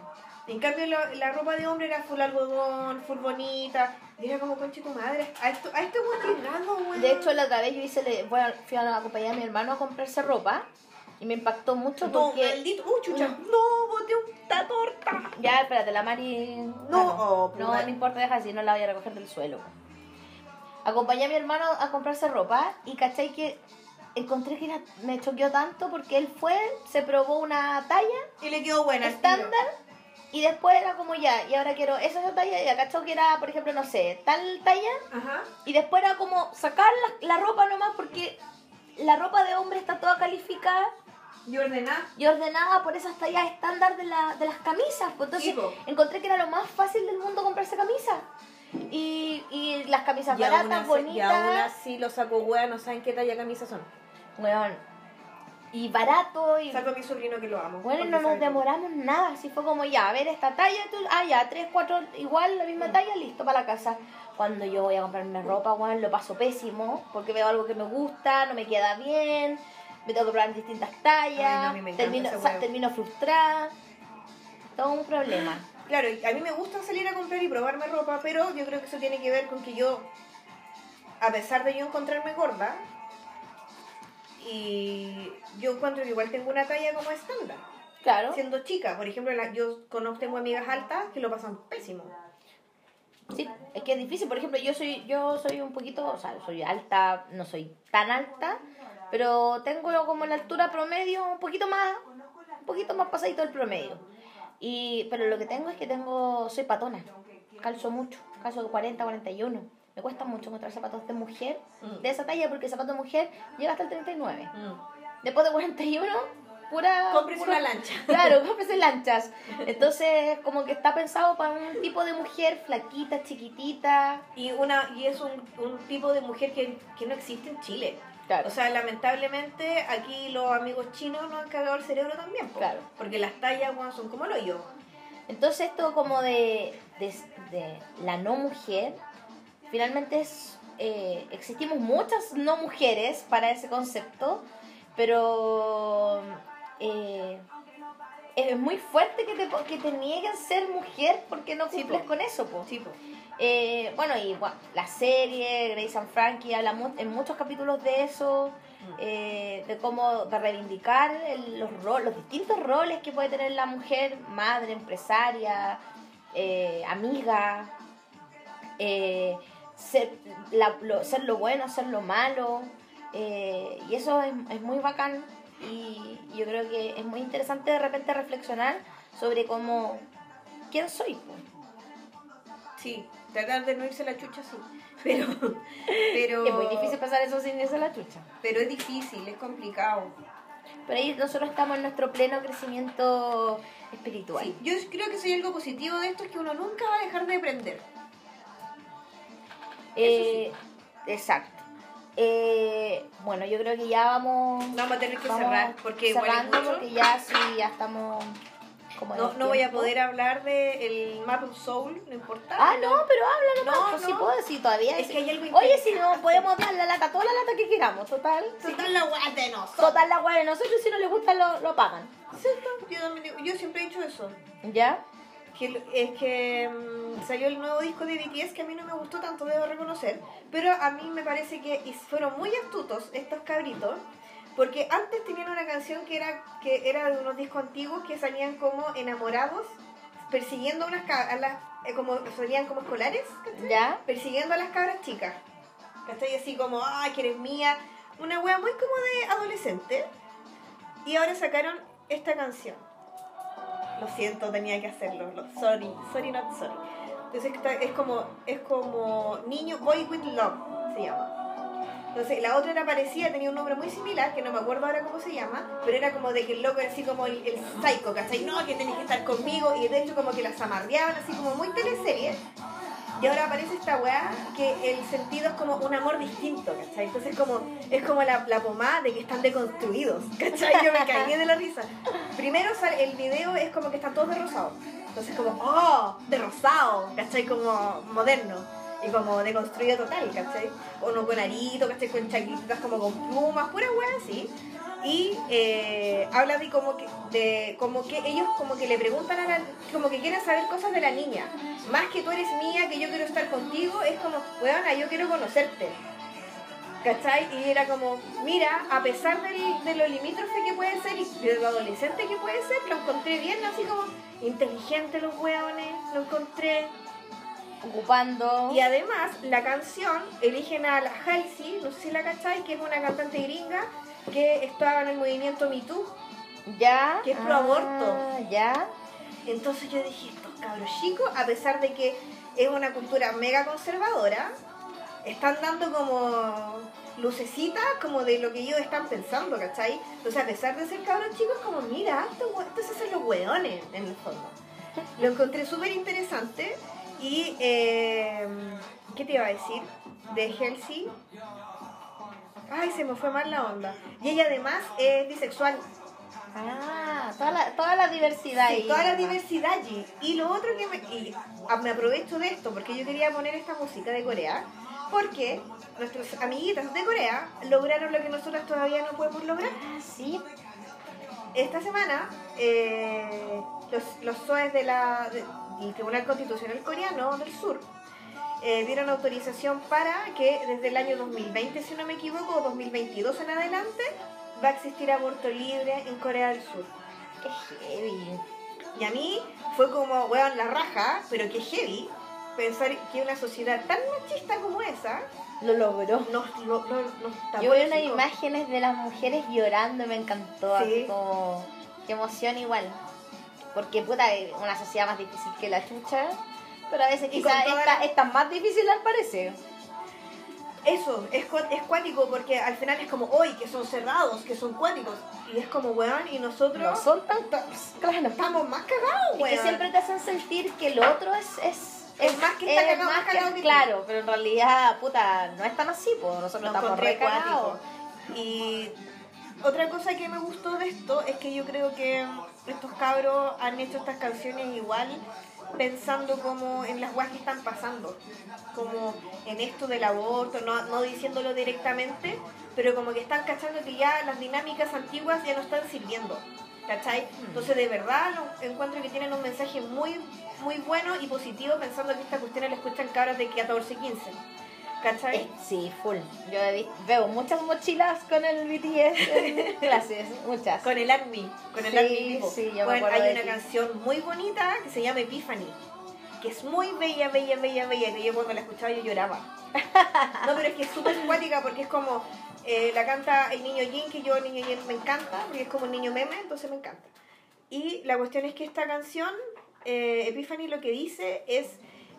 En cambio, la, la ropa de hombre era full algodón, full bonita. Y era como, conche tu madre, a esto, a llegado, weón. De hecho, la otra vez yo hice, le- fui a, fui a la compañía de mi hermano a comprarse ropa y me impactó mucho no, porque... maldito, uh, chucha, no, boté una torta. Ya, espérate, la Mari... No, Ah, oh, no, puta. no importa, deja así, no la voy a recoger del suelo. Acompañé a mi hermano a comprarse ropa y cachai que encontré que era, me choqueó tanto porque él fue, se probó una talla Y le quedó buena. tiro. Y después era como ya, y ahora quiero esa talla y acá que era, por ejemplo, no sé, tal talla Ajá. y después era como sacar la, la ropa nomás porque la ropa de hombre está toda calificada Y ordená. y ordenada por esas tallas estándar de, la, de las camisas. Pues entonces encontré que era lo más fácil del mundo comprarse camisas. Y, y las camisas Y aún, baratas, así, bonitas. y aún así los saco hueá no saben qué talla camisa son. Weón. Y barato y... Salvo mi sobrino que lo amo. Bueno, no nos sabe todo. demoramos nada, así fue como ya, a ver esta talla, tú, ah ya, tres, cuatro, igual, la Mm. misma talla, listo para la casa. Cuando yo voy a comprarme ropa, bueno, lo paso pésimo, porque veo algo que me gusta, no me queda bien, me tengo que probar en distintas tallas, Ay, no, termino, sa- huevo. termino frustrada, todo un problema. Claro, a mí me gusta salir a comprar y probarme ropa, pero yo creo que eso tiene que ver con que yo, a pesar de yo encontrarme gorda, y yo encuentro que igual tengo una talla como estándar. Claro, Siendo chica, por ejemplo, la- yo conozco, tengo amigas altas que lo pasan pésimo. sí, es que es difícil, por ejemplo, yo soy, yo soy un poquito, o sea, soy alta, no soy tan alta, pero tengo como la altura promedio un poquito más, un poquito más pasadito del promedio. Y, pero lo que tengo es que tengo, soy patona, calzo mucho, calzo de 40, 41. Me cuesta mucho encontrar zapatos de mujer Mm. de esa talla porque el zapato de mujer llega hasta el 39. Después de 41, pura... Cómprese pura- una lancha. Claro, cómprese lanchas. Entonces, como que está pensado para un tipo de mujer flaquita, chiquitita. Y, una, y es un, un tipo de mujer que, que no existe en Chile. Claro. O sea, lamentablemente aquí los amigos chinos nos han cagado el cerebro también. po. Claro. Porque las tallas weón, son como lo yo. Entonces esto como de, de, de la no mujer, finalmente es, eh, existimos muchas no mujeres para ese concepto, pero eh, es muy fuerte que te, que te nieguen ser mujer porque no cumples con eso. Po. Sí, po. Eh, bueno, y bueno, la serie, Grace and Frankie, habla mu- en muchos capítulos de eso, eh, de cómo, de reivindicar el- los, los distintos roles que puede tener la mujer, madre, empresaria, eh, amiga, eh, ser, la- lo, ser lo bueno, ser lo malo, eh, y eso es, es muy bacán y yo creo que es muy interesante de repente reflexionar sobre cómo, quién soy. po. Sí, tratar de no irse la chucha, sí. Pero, pero, Es muy difícil pasar eso sin irse la chucha. pero es difícil, es complicado. Pero ahí nosotros estamos en nuestro pleno crecimiento espiritual. Sí, yo creo que soy algo positivo de esto es que uno nunca va a dejar de aprender. Eh, Exacto. Eh, bueno, yo creo que ya vamos, Vamos a tener que cerrar porque igual cerrando mucho. porque ya sí, ya estamos como No, no voy a poder hablar del Map of Soul, no importa. Ah, no, pero habla nomás, No, pues no. sí puedo decir todavía. Es que hay algo Oye, si no, podemos dar la lata, toda la lata que queramos, total. Total la weá de nosotros. Total la guay de nosotros, si no les gusta lo, lo pagan. Yo, también digo- yo siempre he dicho eso. ¿Ya? Que es que mm, salió el nuevo disco de BTS que a mí no me gustó tanto, debo reconocer. Pero a mí me parece que fueron muy astutos estos cabritos. Porque antes tenían una canción que era, que era de unos discos antiguos que salían como enamorados, persiguiendo a unas a las, eh, como salían como escolares, ¿cachai? ¿Ya? persiguiendo a las cabras chicas. ¿Cachai? Así como, ay, que eres mía. Una wea muy como de adolescente. Y ahora sacaron esta canción. Lo siento, tenía que hacerlo. Lo- sorry, sorry, not sorry. Entonces es como, es como Niño Boy with Love, se llama. Entonces la otra era parecida, tenía un nombre muy similar, que no me acuerdo ahora cómo se llama, pero era como de que el loco era así como el, el psycho, ¿cachai? No, que tenés que estar conmigo, y de hecho como que las amarreaban, así como muy teleserie. Y ahora aparece esta weá que el sentido es como un amor distinto, ¿cachai? Entonces como, es como la, la pomada de que están deconstruidos, ¿cachai? Yo me caí de la risa. Primero sale- el video es como que están todos de rosado. Entonces como, oh, de rosado, ¿cachai? Como moderno. Y como deconstruido total, ¿cachai? Uno con arito, ¿cachai? Con chaquetitas como con plumas, pura weá así. Y eh, habla de como que de como que ellos como que le preguntan a la como que quieren saber cosas de la niña más que tú eres mía que yo quiero estar contigo es como weona yo quiero conocerte ¿cachai? y era como mira a pesar del, de lo limítrofe que puede ser y de lo adolescente que puede ser lo encontré bien así como inteligente los weones lo encontré ocupando. Y además, la canción eligen a la Halsey, no sé si la cacháis, que es una cantante gringa que estaba en el movimiento Me Too. Ya. Que es pro aborto. Ah, Ya. Entonces yo dije, estos cabros chicos, a pesar de que es una cultura mega conservadora, están dando como lucecitas como de lo que ellos están pensando, ¿cachai? Entonces a pesar de ser cabros chicos, como mira, estos, estos se hacen los hueones en el fondo. Lo encontré súper interesante y, eh, ¿qué te iba a decir? De Halsey. Ay, se me fue mal la onda. Y ella además es bisexual. Ah, toda la, toda la diversidad Sí, ahí. toda la diversidad allí. Y lo otro que me, y a- me aprovecho de esto porque yo quería poner esta música de Corea porque nuestros amiguitas de Corea lograron lo que nosotras todavía no podemos lograr. Ah, sí. Esta semana eh, los, los SOEs de la, de- del Tribunal Constitucional Coreano del Sur eh, dieron autorización para que desde el año 2020, si no me equivoco, o 2022 en adelante, va a existir aborto libre en Corea del Sur. Qué heavy. Y a mí fue como, weón, la raja, pero que heavy pensar que una sociedad tan machista como esa Lo logró. nos, lo- no- nos Yo vi unas imágenes de las mujeres llorando, me encantó. Sí. Así como. Qué emoción igual. Porque, puta, una sociedad más difícil que la chucha. Pero a veces quizás con toda esta, la- esta es más difícil al parecer. Eso, es, es cuático porque al final es como, hoy que son cerrados, que son cuáticos. Y es como, weón, y nosotros No son tan. Claro. estamos más cagados, Es que weón. siempre te hacen sentir que el otro es. es Es más que está es cagado, más cagado que. Claro, pero en realidad, puta, no es tan así, pues nosotros Lo estamos re. Y otra cosa que me gustó de esto es que yo creo que estos cabros han hecho estas canciones igual pensando como en las weas que están pasando, como en esto del aborto, no, no diciéndolo directamente, pero como que están cachando que ya las dinámicas antiguas ya no están sirviendo. ¿Cachai? Entonces de verdad encuentro que tienen un mensaje muy, muy bueno y positivo pensando que esta cuestión la escuchan cabras de 14, 15. ¿Cachai? Eh, sí, full. Yo veo muchas mochilas con el BTS en clases, muchas. Con el ARMY, con el Sí, ARMY People. sí, yo me Bueno, acuerdo hay una canción muy bonita que se llama Epiphany, que es muy bella, bella, bella, bella, que yo cuando la escuchaba yo lloraba. No, pero es que es súper simpática porque es como, eh, la canta el niño Jin, que yo el niño Jin me encanta, porque es como un niño meme, entonces me encanta. Y la cuestión es que esta canción, eh, Epiphany lo que dice es,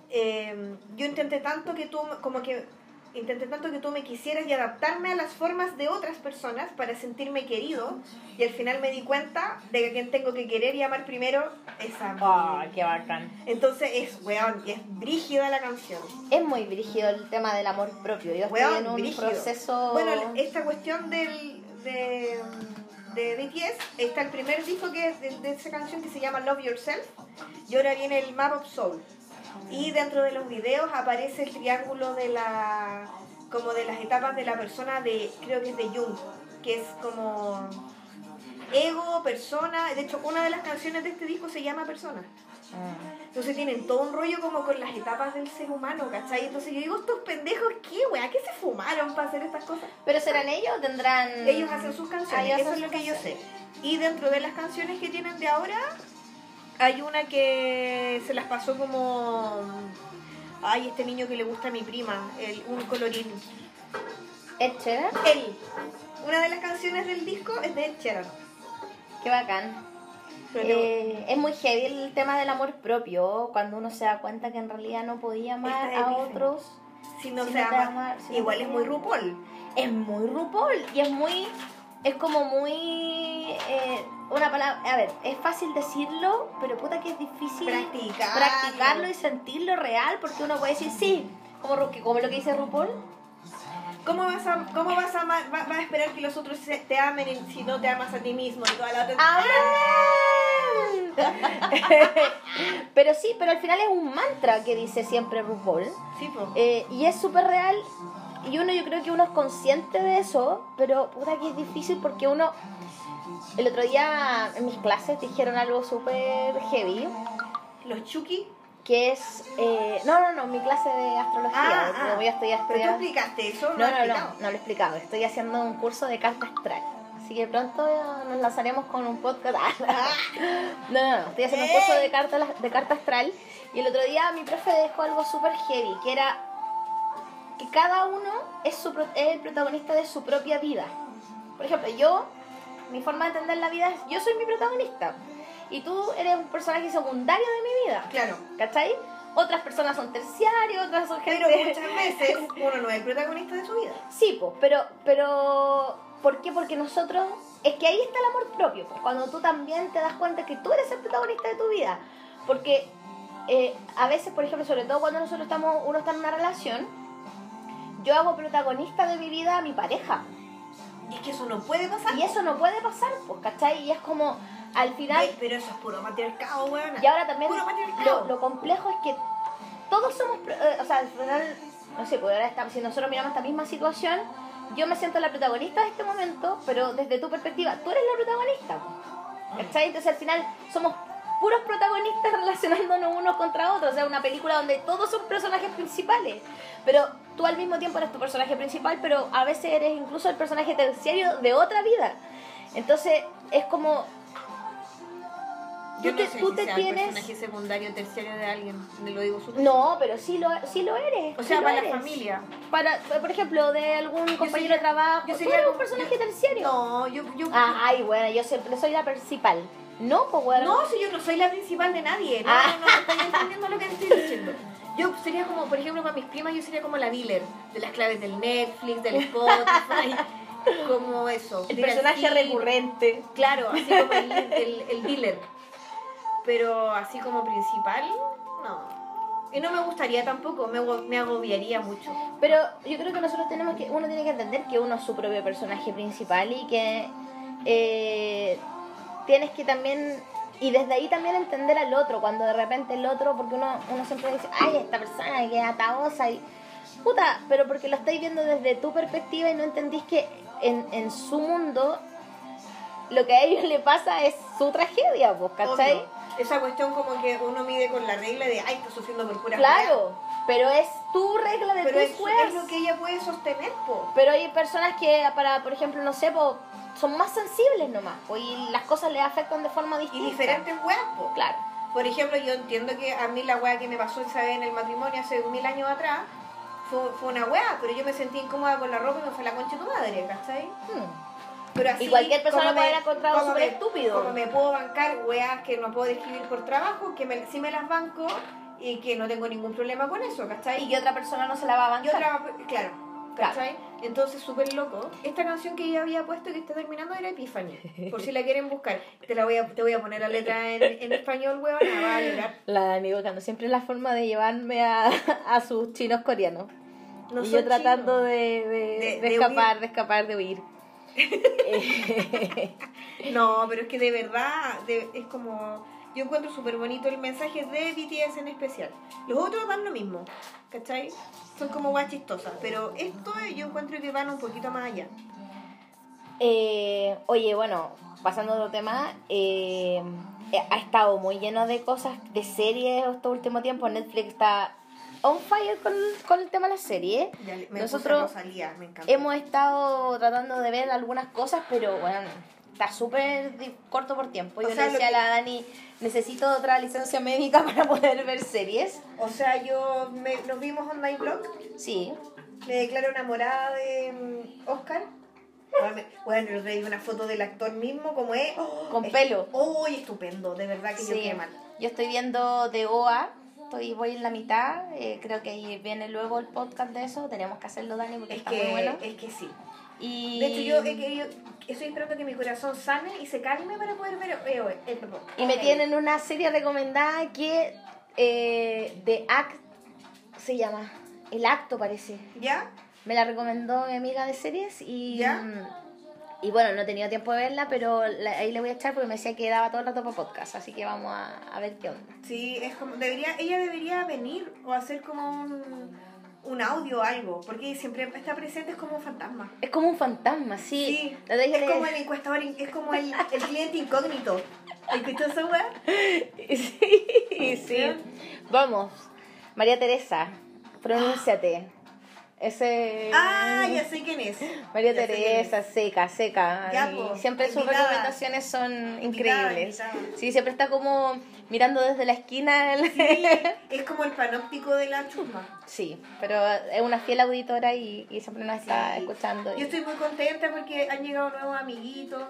eh, yo intenté tanto que tú, como que intenté tanto que tú me quisieras y adaptarme a las formas de otras personas para sentirme querido y al final me di cuenta de que quien tengo que querer y amar primero es a mí. Ay, qué bacán. Entonces es, weón, es brígida la canción. Es muy brígido el tema del amor propio. Yo estoy Weón, en un brígido. proceso. Bueno, esta cuestión del, de, de BTS, está el primer disco que es de, de esa canción que se llama Love Yourself y ahora viene el Map of Soul. Y dentro de los videos aparece el triángulo de la como de las etapas de la persona de creo que es de Jung, que es como ego, persona, de hecho una de las canciones de este disco se llama Persona. Mm. Entonces tienen todo un rollo como con las etapas del ser humano, ¿cachai? Entonces yo digo, estos pendejos, ¿qué, weá? ¿Qué se fumaron para hacer estas cosas? ¿Pero serán ellos o tendrán.? Ellos hacen sus Ah, canciones, ellos eso es lo que sus yo sé. canciones. Y dentro de las canciones que tienen de ahora, hay una que se las pasó como... Ay, este niño que le gusta a mi prima, el, un colorín. Ed Sheeran, Él. Una de las canciones del disco es de Ed Sheeran. qué bacán. Eh, es muy heavy el tema del amor propio, cuando uno se da cuenta que en realidad no podía amar es a otros. si no si se no ama, ama- si no igual es muy. RuPaul. Es muy RuPaul y es muy. Es como muy. eh, una palabra. A ver, es fácil decirlo, pero puta que es difícil Practicarlo. practicarlo y sentirlo real, porque uno puede decir sí, como, como lo que dice RuPaul. ¿Cómo vas a, cómo vas a, va- esperar que los otros se- te amen y si no te amas a ti mismo y toda la otra? pero sí, pero al final es un mantra que dice siempre RuPaul. Sí. Eh, y es súper real. Y uno, yo creo que uno es consciente de eso, pero puta que es difícil porque uno. El otro día en mis clases dijeron algo súper heavy, Los Chucky. que es. eh, no, no, no, mi clase de astrología. Ah, ah. yo estoy Pero tú explicaste eso, no, No, no, no, no lo he explicado. Estoy haciendo un curso de carta astral. Así que pronto nos lanzaremos con un podcast. no, no, no. Estoy haciendo un curso de carta, de carta astral. Y el otro día mi profe dejó algo súper heavy, que era que cada uno es, su, es el protagonista de su propia vida. Por ejemplo, yo, mi forma de entender la vida es, yo soy mi protagonista. Y tú eres un personaje secundario de mi vida. Claro. ¿Cachai? Otras personas son terciarios, otras son gente... Pero muchas veces uno no es el protagonista de su vida. Sí, pues, pero, pero, ¿por qué? Porque nosotros, es que ahí está el amor propio, pues, cuando tú también te das cuenta que tú eres el protagonista de tu vida. Porque eh, a veces, por ejemplo, sobre todo cuando nosotros estamos, uno está en una relación, yo hago protagonista de mi vida a mi pareja. Y es que eso no puede pasar. Y eso no puede pasar, pues, ¿cachai? Y es como, al final... Ay, pero eso es puro matriarcado, weón. Y ahora también Puro lo, lo complejo es que todos somos, eh, o sea, al final, no sé, pues ahora estamos, si nosotros miramos esta misma situación, yo me siento la protagonista de este momento, pero desde tu perspectiva, tú eres la protagonista. po. ¿Cachai? Entonces al final somos puros protagonistas relacionándonos unos contra otros, o sea, una película donde todos son personajes principales, pero tú al mismo tiempo eres tu personaje principal, pero a veces eres incluso el personaje terciario de otra vida. Entonces es como... Yo tú no te- sé tú si te sea tienes- personaje secundario terciario de alguien. Me lo digo súper. No, pero sí lo, sí lo eres. O sea, para la eres. familia. Para, por ejemplo, de algún compañero sería- de trabajo. yo Tú sería eres un personaje yo- terciario. No, yo. yo ay, bueno, yo siempre soy la principal. No, pues bueno. No, si yo no soy la principal de nadie. No, Ah. no, no, estoy entendiendo lo que estoy diciendo. Yo sería como, por ejemplo, para mis primas, yo sería como la dealer de las claves del Netflix, del Spotify, como eso. el personaje recurrente. Claro, así como el, el, el dealer. Pero así como principal, no. Y no me gustaría tampoco, me, me agobiaría mucho. Pero yo creo que nosotros tenemos que, uno tiene que entender que uno es su propio personaje principal y que eh, tienes que también, y desde ahí también entender al otro, cuando de repente el otro, porque uno, uno siempre dice, ay, esta persona que es ataosa y... Puta, pero porque lo estáis viendo desde tu perspectiva y no entendís que en, en su mundo lo que a ellos le pasa es su tragedia, pues, ¿cachai? Obvio. Esa cuestión como que uno mide con la regla de, ay, está sufriendo por pura Claro, pero es tu regla de Pero tus es, es lo que ella puede sostener, po. Pero hay personas que, para, por ejemplo, no sé, po, son más sensibles nomás, po, y las cosas les afectan de forma Y distinta. diferentes weas, po. Claro. Por ejemplo, yo entiendo que a mí la wea que me pasó esa vez en el matrimonio hace mil años atrás fue, fue una wea, pero yo me sentí incómoda con la ropa y me fue la concha de tu madre, ¿cachai? Hmm. Pero así, Y cualquier persona puede haber encontrado súper estúpido. Como me puedo bancar weas que no puedo describir por trabajo, que me, sí me las banco y que no tengo ningún problema con eso, ¿cachai? Y que otra persona no se la va a Y bancar. otra, claro, ¿cachai? Entonces, súper loco. Esta canción que yo había puesto que está terminando era Epiphany. Por si la quieren buscar. Te la voy a, te voy a poner la letra en, en español, weón. va a llorar. La Dani buscando siempre la forma de llevarme a, a sus chinos coreanos. No y yo tratando de, de, De- de de escapar, de escapar, de huir. Eh, No, pero es que de verdad de- es como... Yo encuentro súper bonito el mensaje de BTS en especial. Los otros dan lo mismo, ¿cachai? Son como guas chistosas. Pero esto yo encuentro que van un poquito más allá. Eh, oye, bueno, pasando a otro tema, eh, ha estado muy lleno de cosas, de series este último tiempo. Netflix está on fire con, con el tema de las series. Ya le- me Nosotros Rosalía, me hemos estado tratando de ver algunas cosas, pero bueno, está súper corto por tiempo. Yo O sea, le decía que- a la Dani, necesito otra licencia médica para poder ver series. O sea, yo me- nos vimos online blog. Sí, Me declaro enamorada de mm, Oscar. Bueno, yo vi una foto del actor mismo, como es. Oh, Con es- pelo. ¡Uy, estupendo! De verdad que yo sí. quedé mal. Yo estoy viendo The OA. Estoy, voy en la mitad, eh, creo que ahí viene luego el podcast de eso, tenemos que hacerlo Dani porque Es está que, muy bueno. es que sí. Y, De hecho, yo he querido- estoy esperando que mi corazón sane y se calme para poder ver. eh, eh, eh, perdón. y me tienen una serie recomendada que eh, The Act se llama, El Acto parece. ¿Ya? Me la recomendó mi amiga de series y. ¿Ya? Y bueno, no he tenido tiempo de verla, pero la- ahí le voy a echar porque me decía que daba todo el rato para podcast, así que vamos a, a ver qué onda. Sí, es como. Debería, ella debería venir o hacer como un, un audio o algo, porque siempre está presente, es como un fantasma. Es como un fantasma, sí. Sí, es como el encuestador, es como el, el cliente incógnito. ¿Escuchó esa weá? Sí, sí. Vamos, María Teresa, pronúnciate. Ese. Ah, ya sé quién es. María Ya Teresa, seca, seca. Ya, po, siempre sus recomendaciones son increíbles. Sí, siempre está como mirando desde la esquina. el- Sí, es como el panóptico de la chusma. Sí, pero es una fiel auditora y, y siempre nos está Sí. escuchando. y- Yo estoy muy contenta porque han llegado nuevos amiguitos.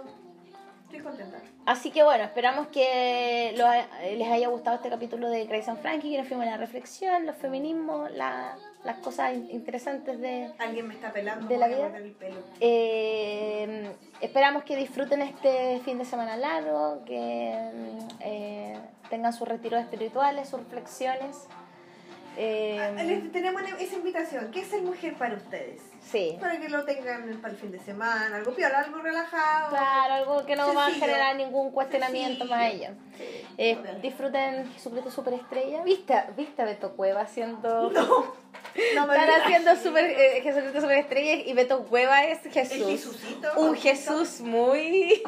Estoy contenta. Así que bueno, esperamos que lo ha- les haya gustado este capítulo de Grace and Frankie, que nos fuimos la reflexión, los feminismos, la- las cosas in- interesantes de... Alguien me está pelando. ¿De la vida? el pelo. Eh, esperamos que disfruten este fin de semana largo, que mm, eh, tengan sus retiros espirituales, sus reflexiones. Eh, Ah, tenemos esa invitación. ¿Qué es ser mujer para ustedes? sí, Para que lo tengan para el fin de semana, algo piola, algo relajado. claro, algo que no va a generar ningún cuestionamiento Sencillo. más ellos. Sí, Eh, disfruten Jesucristo Superestrella. ¿Viste, ¿Viste a Beto Cueva haciendo... No me Están digas. haciendo super, eh, Jesucristo Superestrella y Beto Cueva es Jesús. Un Jesús muy,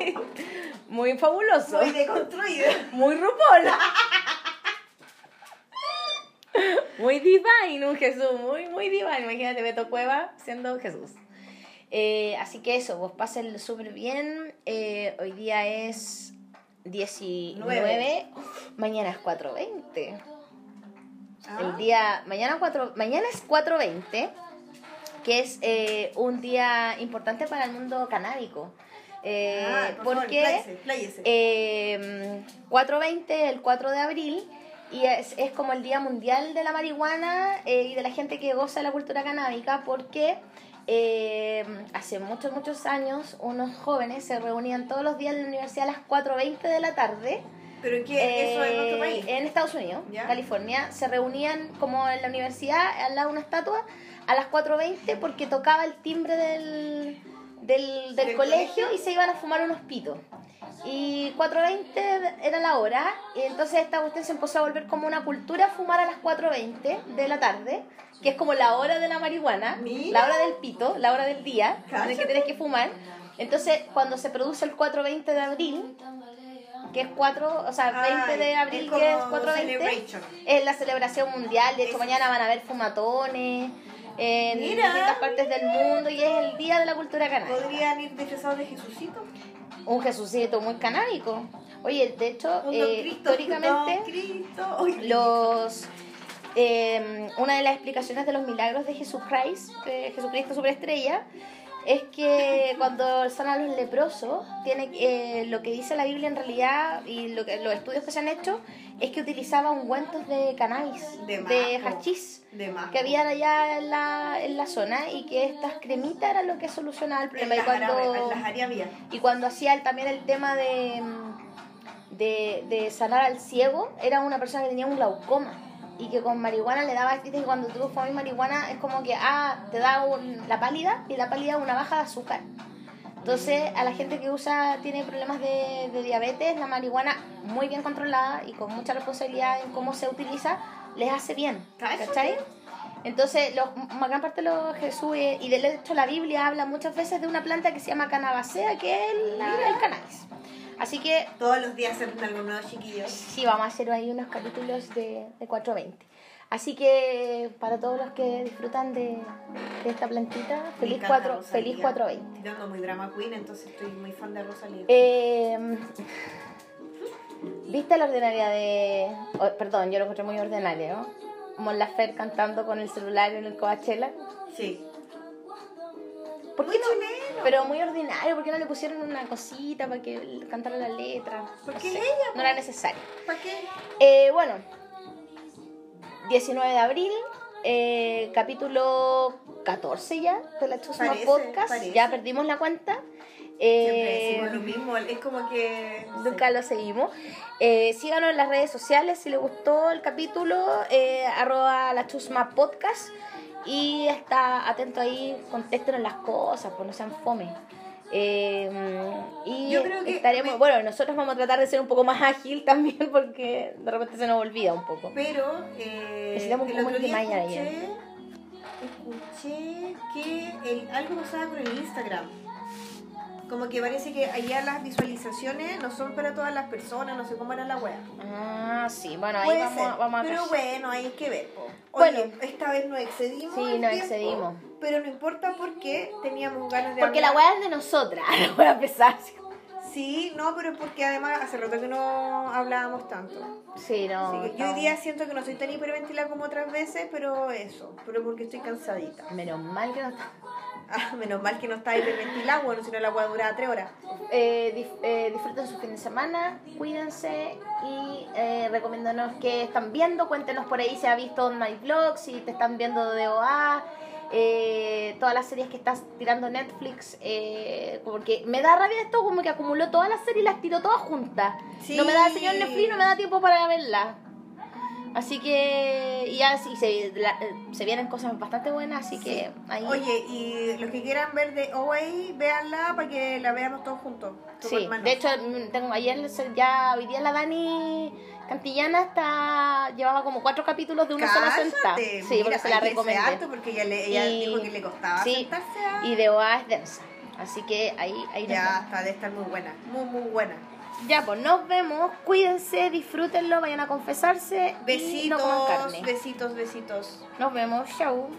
muy fabuloso. Soy deconstruida. Muy RuPaul. Muy divine, un Jesús, muy, muy divine. Imagínate Beto Cueva siendo Jesús. Eh, así que eso, vos pasen súper bien. Eh, hoy día es 19, Nueve. mañana es 4.20. Ah. El día, mañana, 4, mañana es 4.20, que es eh, un día importante para el mundo canábico. Eh, Ah, por favor, porque pláyese, pláyese. eh, 420, el 4 de abril, y es, es como el Día Mundial de la Marihuana eh, y de la gente que goza de la cultura canábica, porque eh, hace muchos, muchos años unos jóvenes se reunían todos los días en la universidad a las 4.20 de la tarde. ¿Pero qué? ¿Eso en otro eh, país? en Estados Unidos, Ya. California, se reunían como en la universidad, al lado de una estatua, a las 4.20 porque tocaba el timbre del, del, del ¿Del colegio colegio? y se iban a fumar unos pitos. Y 4.20 era la hora, y entonces esta cuestión se empezó a volver como una cultura fumar a las 4.20 de la tarde, que es como la hora de la marihuana, Mira. la hora del pito, la hora del día en el que tienes que fumar. Entonces, cuando se produce el 4.20 de abril, que es 4, o sea, 20 de abril, es que es como 4.20, celebration. es la celebración mundial. De hecho, Es- mañana van a haber fumatones en Mira. distintas partes del mundo y es el día de la cultura canábica. ¿Podrían ir disfrazados de Jesucito? Un Jesucito muy canábico. Oye, de hecho, eh, Cristo, históricamente, Cristo. Los eh, una de las explicaciones de los milagros de Jesucristo, de Jesucristo superestrella, es que cuando sanan los leprosos, tiene eh, lo que dice la Biblia en realidad y lo que, los estudios que se han hecho es que utilizaba ungüentos de cannabis, De de, hachís que habían allá en la, en la zona y que estas cremitas eran lo que solucionaba el En problema. Y cuando, en y cuando hacía el- también el tema de, de, de sanar al ciego, era una persona que tenía un glaucoma. Y que con marihuana le daba, viste que cuando tú fumas marihuana es como que, ah, te da un- la pálida y la pálida una baja de azúcar. Entonces, a la gente que usa, tiene problemas de, de diabetes, la marihuana muy bien controlada y con mucha responsabilidad en cómo se utiliza, les hace bien. Cállate. ¿Cachai? Entonces, los, gran parte de los Jesús, eh, y de hecho la Biblia habla muchas veces de una planta que se llama canabacea, que es el, el cannabis. Así que Todos los días se aprende algo nuevo, chiquillos. sí, vamos a hacer ahí unos capítulos de, de 420. Así que para todos los que disfrutan de, de esta plantita, Me feliz, encanta 4, Rosalía. feliz 420. Tirando muy drama queen, entonces estoy muy fan de Rosalía. Eh, ¿Viste la ordinaria de... oh, perdón, yo lo encontré muy ordinaria, ¿no? Mon Laferte cantando con el celular en el Coachella. sí. ¿Por Muy qué no? Pero muy ordinario, ¿por qué no le pusieron una cosita para que cantara la letra? Porque No sé, es ella, No era necesario. ¿Para qué? Eh, bueno, 19 de abril, eh, capítulo 14 ya de la Chusma Parece, Podcast. parece. Ya perdimos la cuenta. Siempre Eh, decimos lo mismo, es como que... no sé. Nunca lo seguimos. Eh, síganos en las redes sociales si les gustó el capítulo, eh, arroba la chusma podcast. Y está atento ahí, contéstenos las cosas, pues no sean fome. Eh, y Yo creo que estaremos, me- bueno, nosotros vamos a tratar de ser un poco más ágil también porque de repente se nos olvida un poco. Pero eh, Necesitamos otro el de escuché que el, algo pasaba con el Instagram. Como que parece que allá las visualizaciones no son para todas las personas, no sé cómo era la web. Ah, sí, bueno, ahí Puede vamos, ser, a- vamos a pero cachar. bueno, hay que ver. po. Bueno, Bueno. esta vez nos excedimos. Sí, el nos tiempo, excedimos. Pero no importa porque teníamos ganas de Porque la hablar. weá es de nosotras, la voy a empezar. Sí, no, pero es porque además hace rato que no hablábamos tanto. Sí, no. Así que yo hoy día siento que no soy tan hiperventilada como otras veces, pero eso, pero porque estoy cansadita. Menos mal que no está. Ah, menos mal que no está hiperventilada, bueno, si no la agua duraba tres horas. Eh, dif- eh, disfruten su fin de semana, cuídense y eh, recomiéndanos qué están viendo. Cuéntenos por ahí si ha visto My Vlog, si te están viendo de OA, eh, todas las series que estás tirando Netflix. eh, porque me da rabia esto, como que acumuló todas las series y las tiró todas juntas. Sí. No me da, señor Netflix, no me da tiempo para verlas. Así que, y ya sí, se, la- se vienen cosas bastante buenas, así que ahí. Oye, y los que quieran ver de OA, véanla para que la veamos todos juntos. Sí, hermanos. de hecho, mm, tengo ayer ya hoy día la Dani Cantillana está llevaba como cuatro capítulos de una sola Cállate, sentada. Sí, mira, porque se la recomendé. harto porque ella, le, ella Y- dijo que le costaba sí, sentarse a... Y de OA es densa. Así que ahí, ahí Ya está, de estar muy buena, muy, muy buena. Ya, pues nos vemos. Cuídense, disfrútenlo, vayan a confesarse. y no coman Besitos, carne. besitos, besitos. Nos vemos. Chau.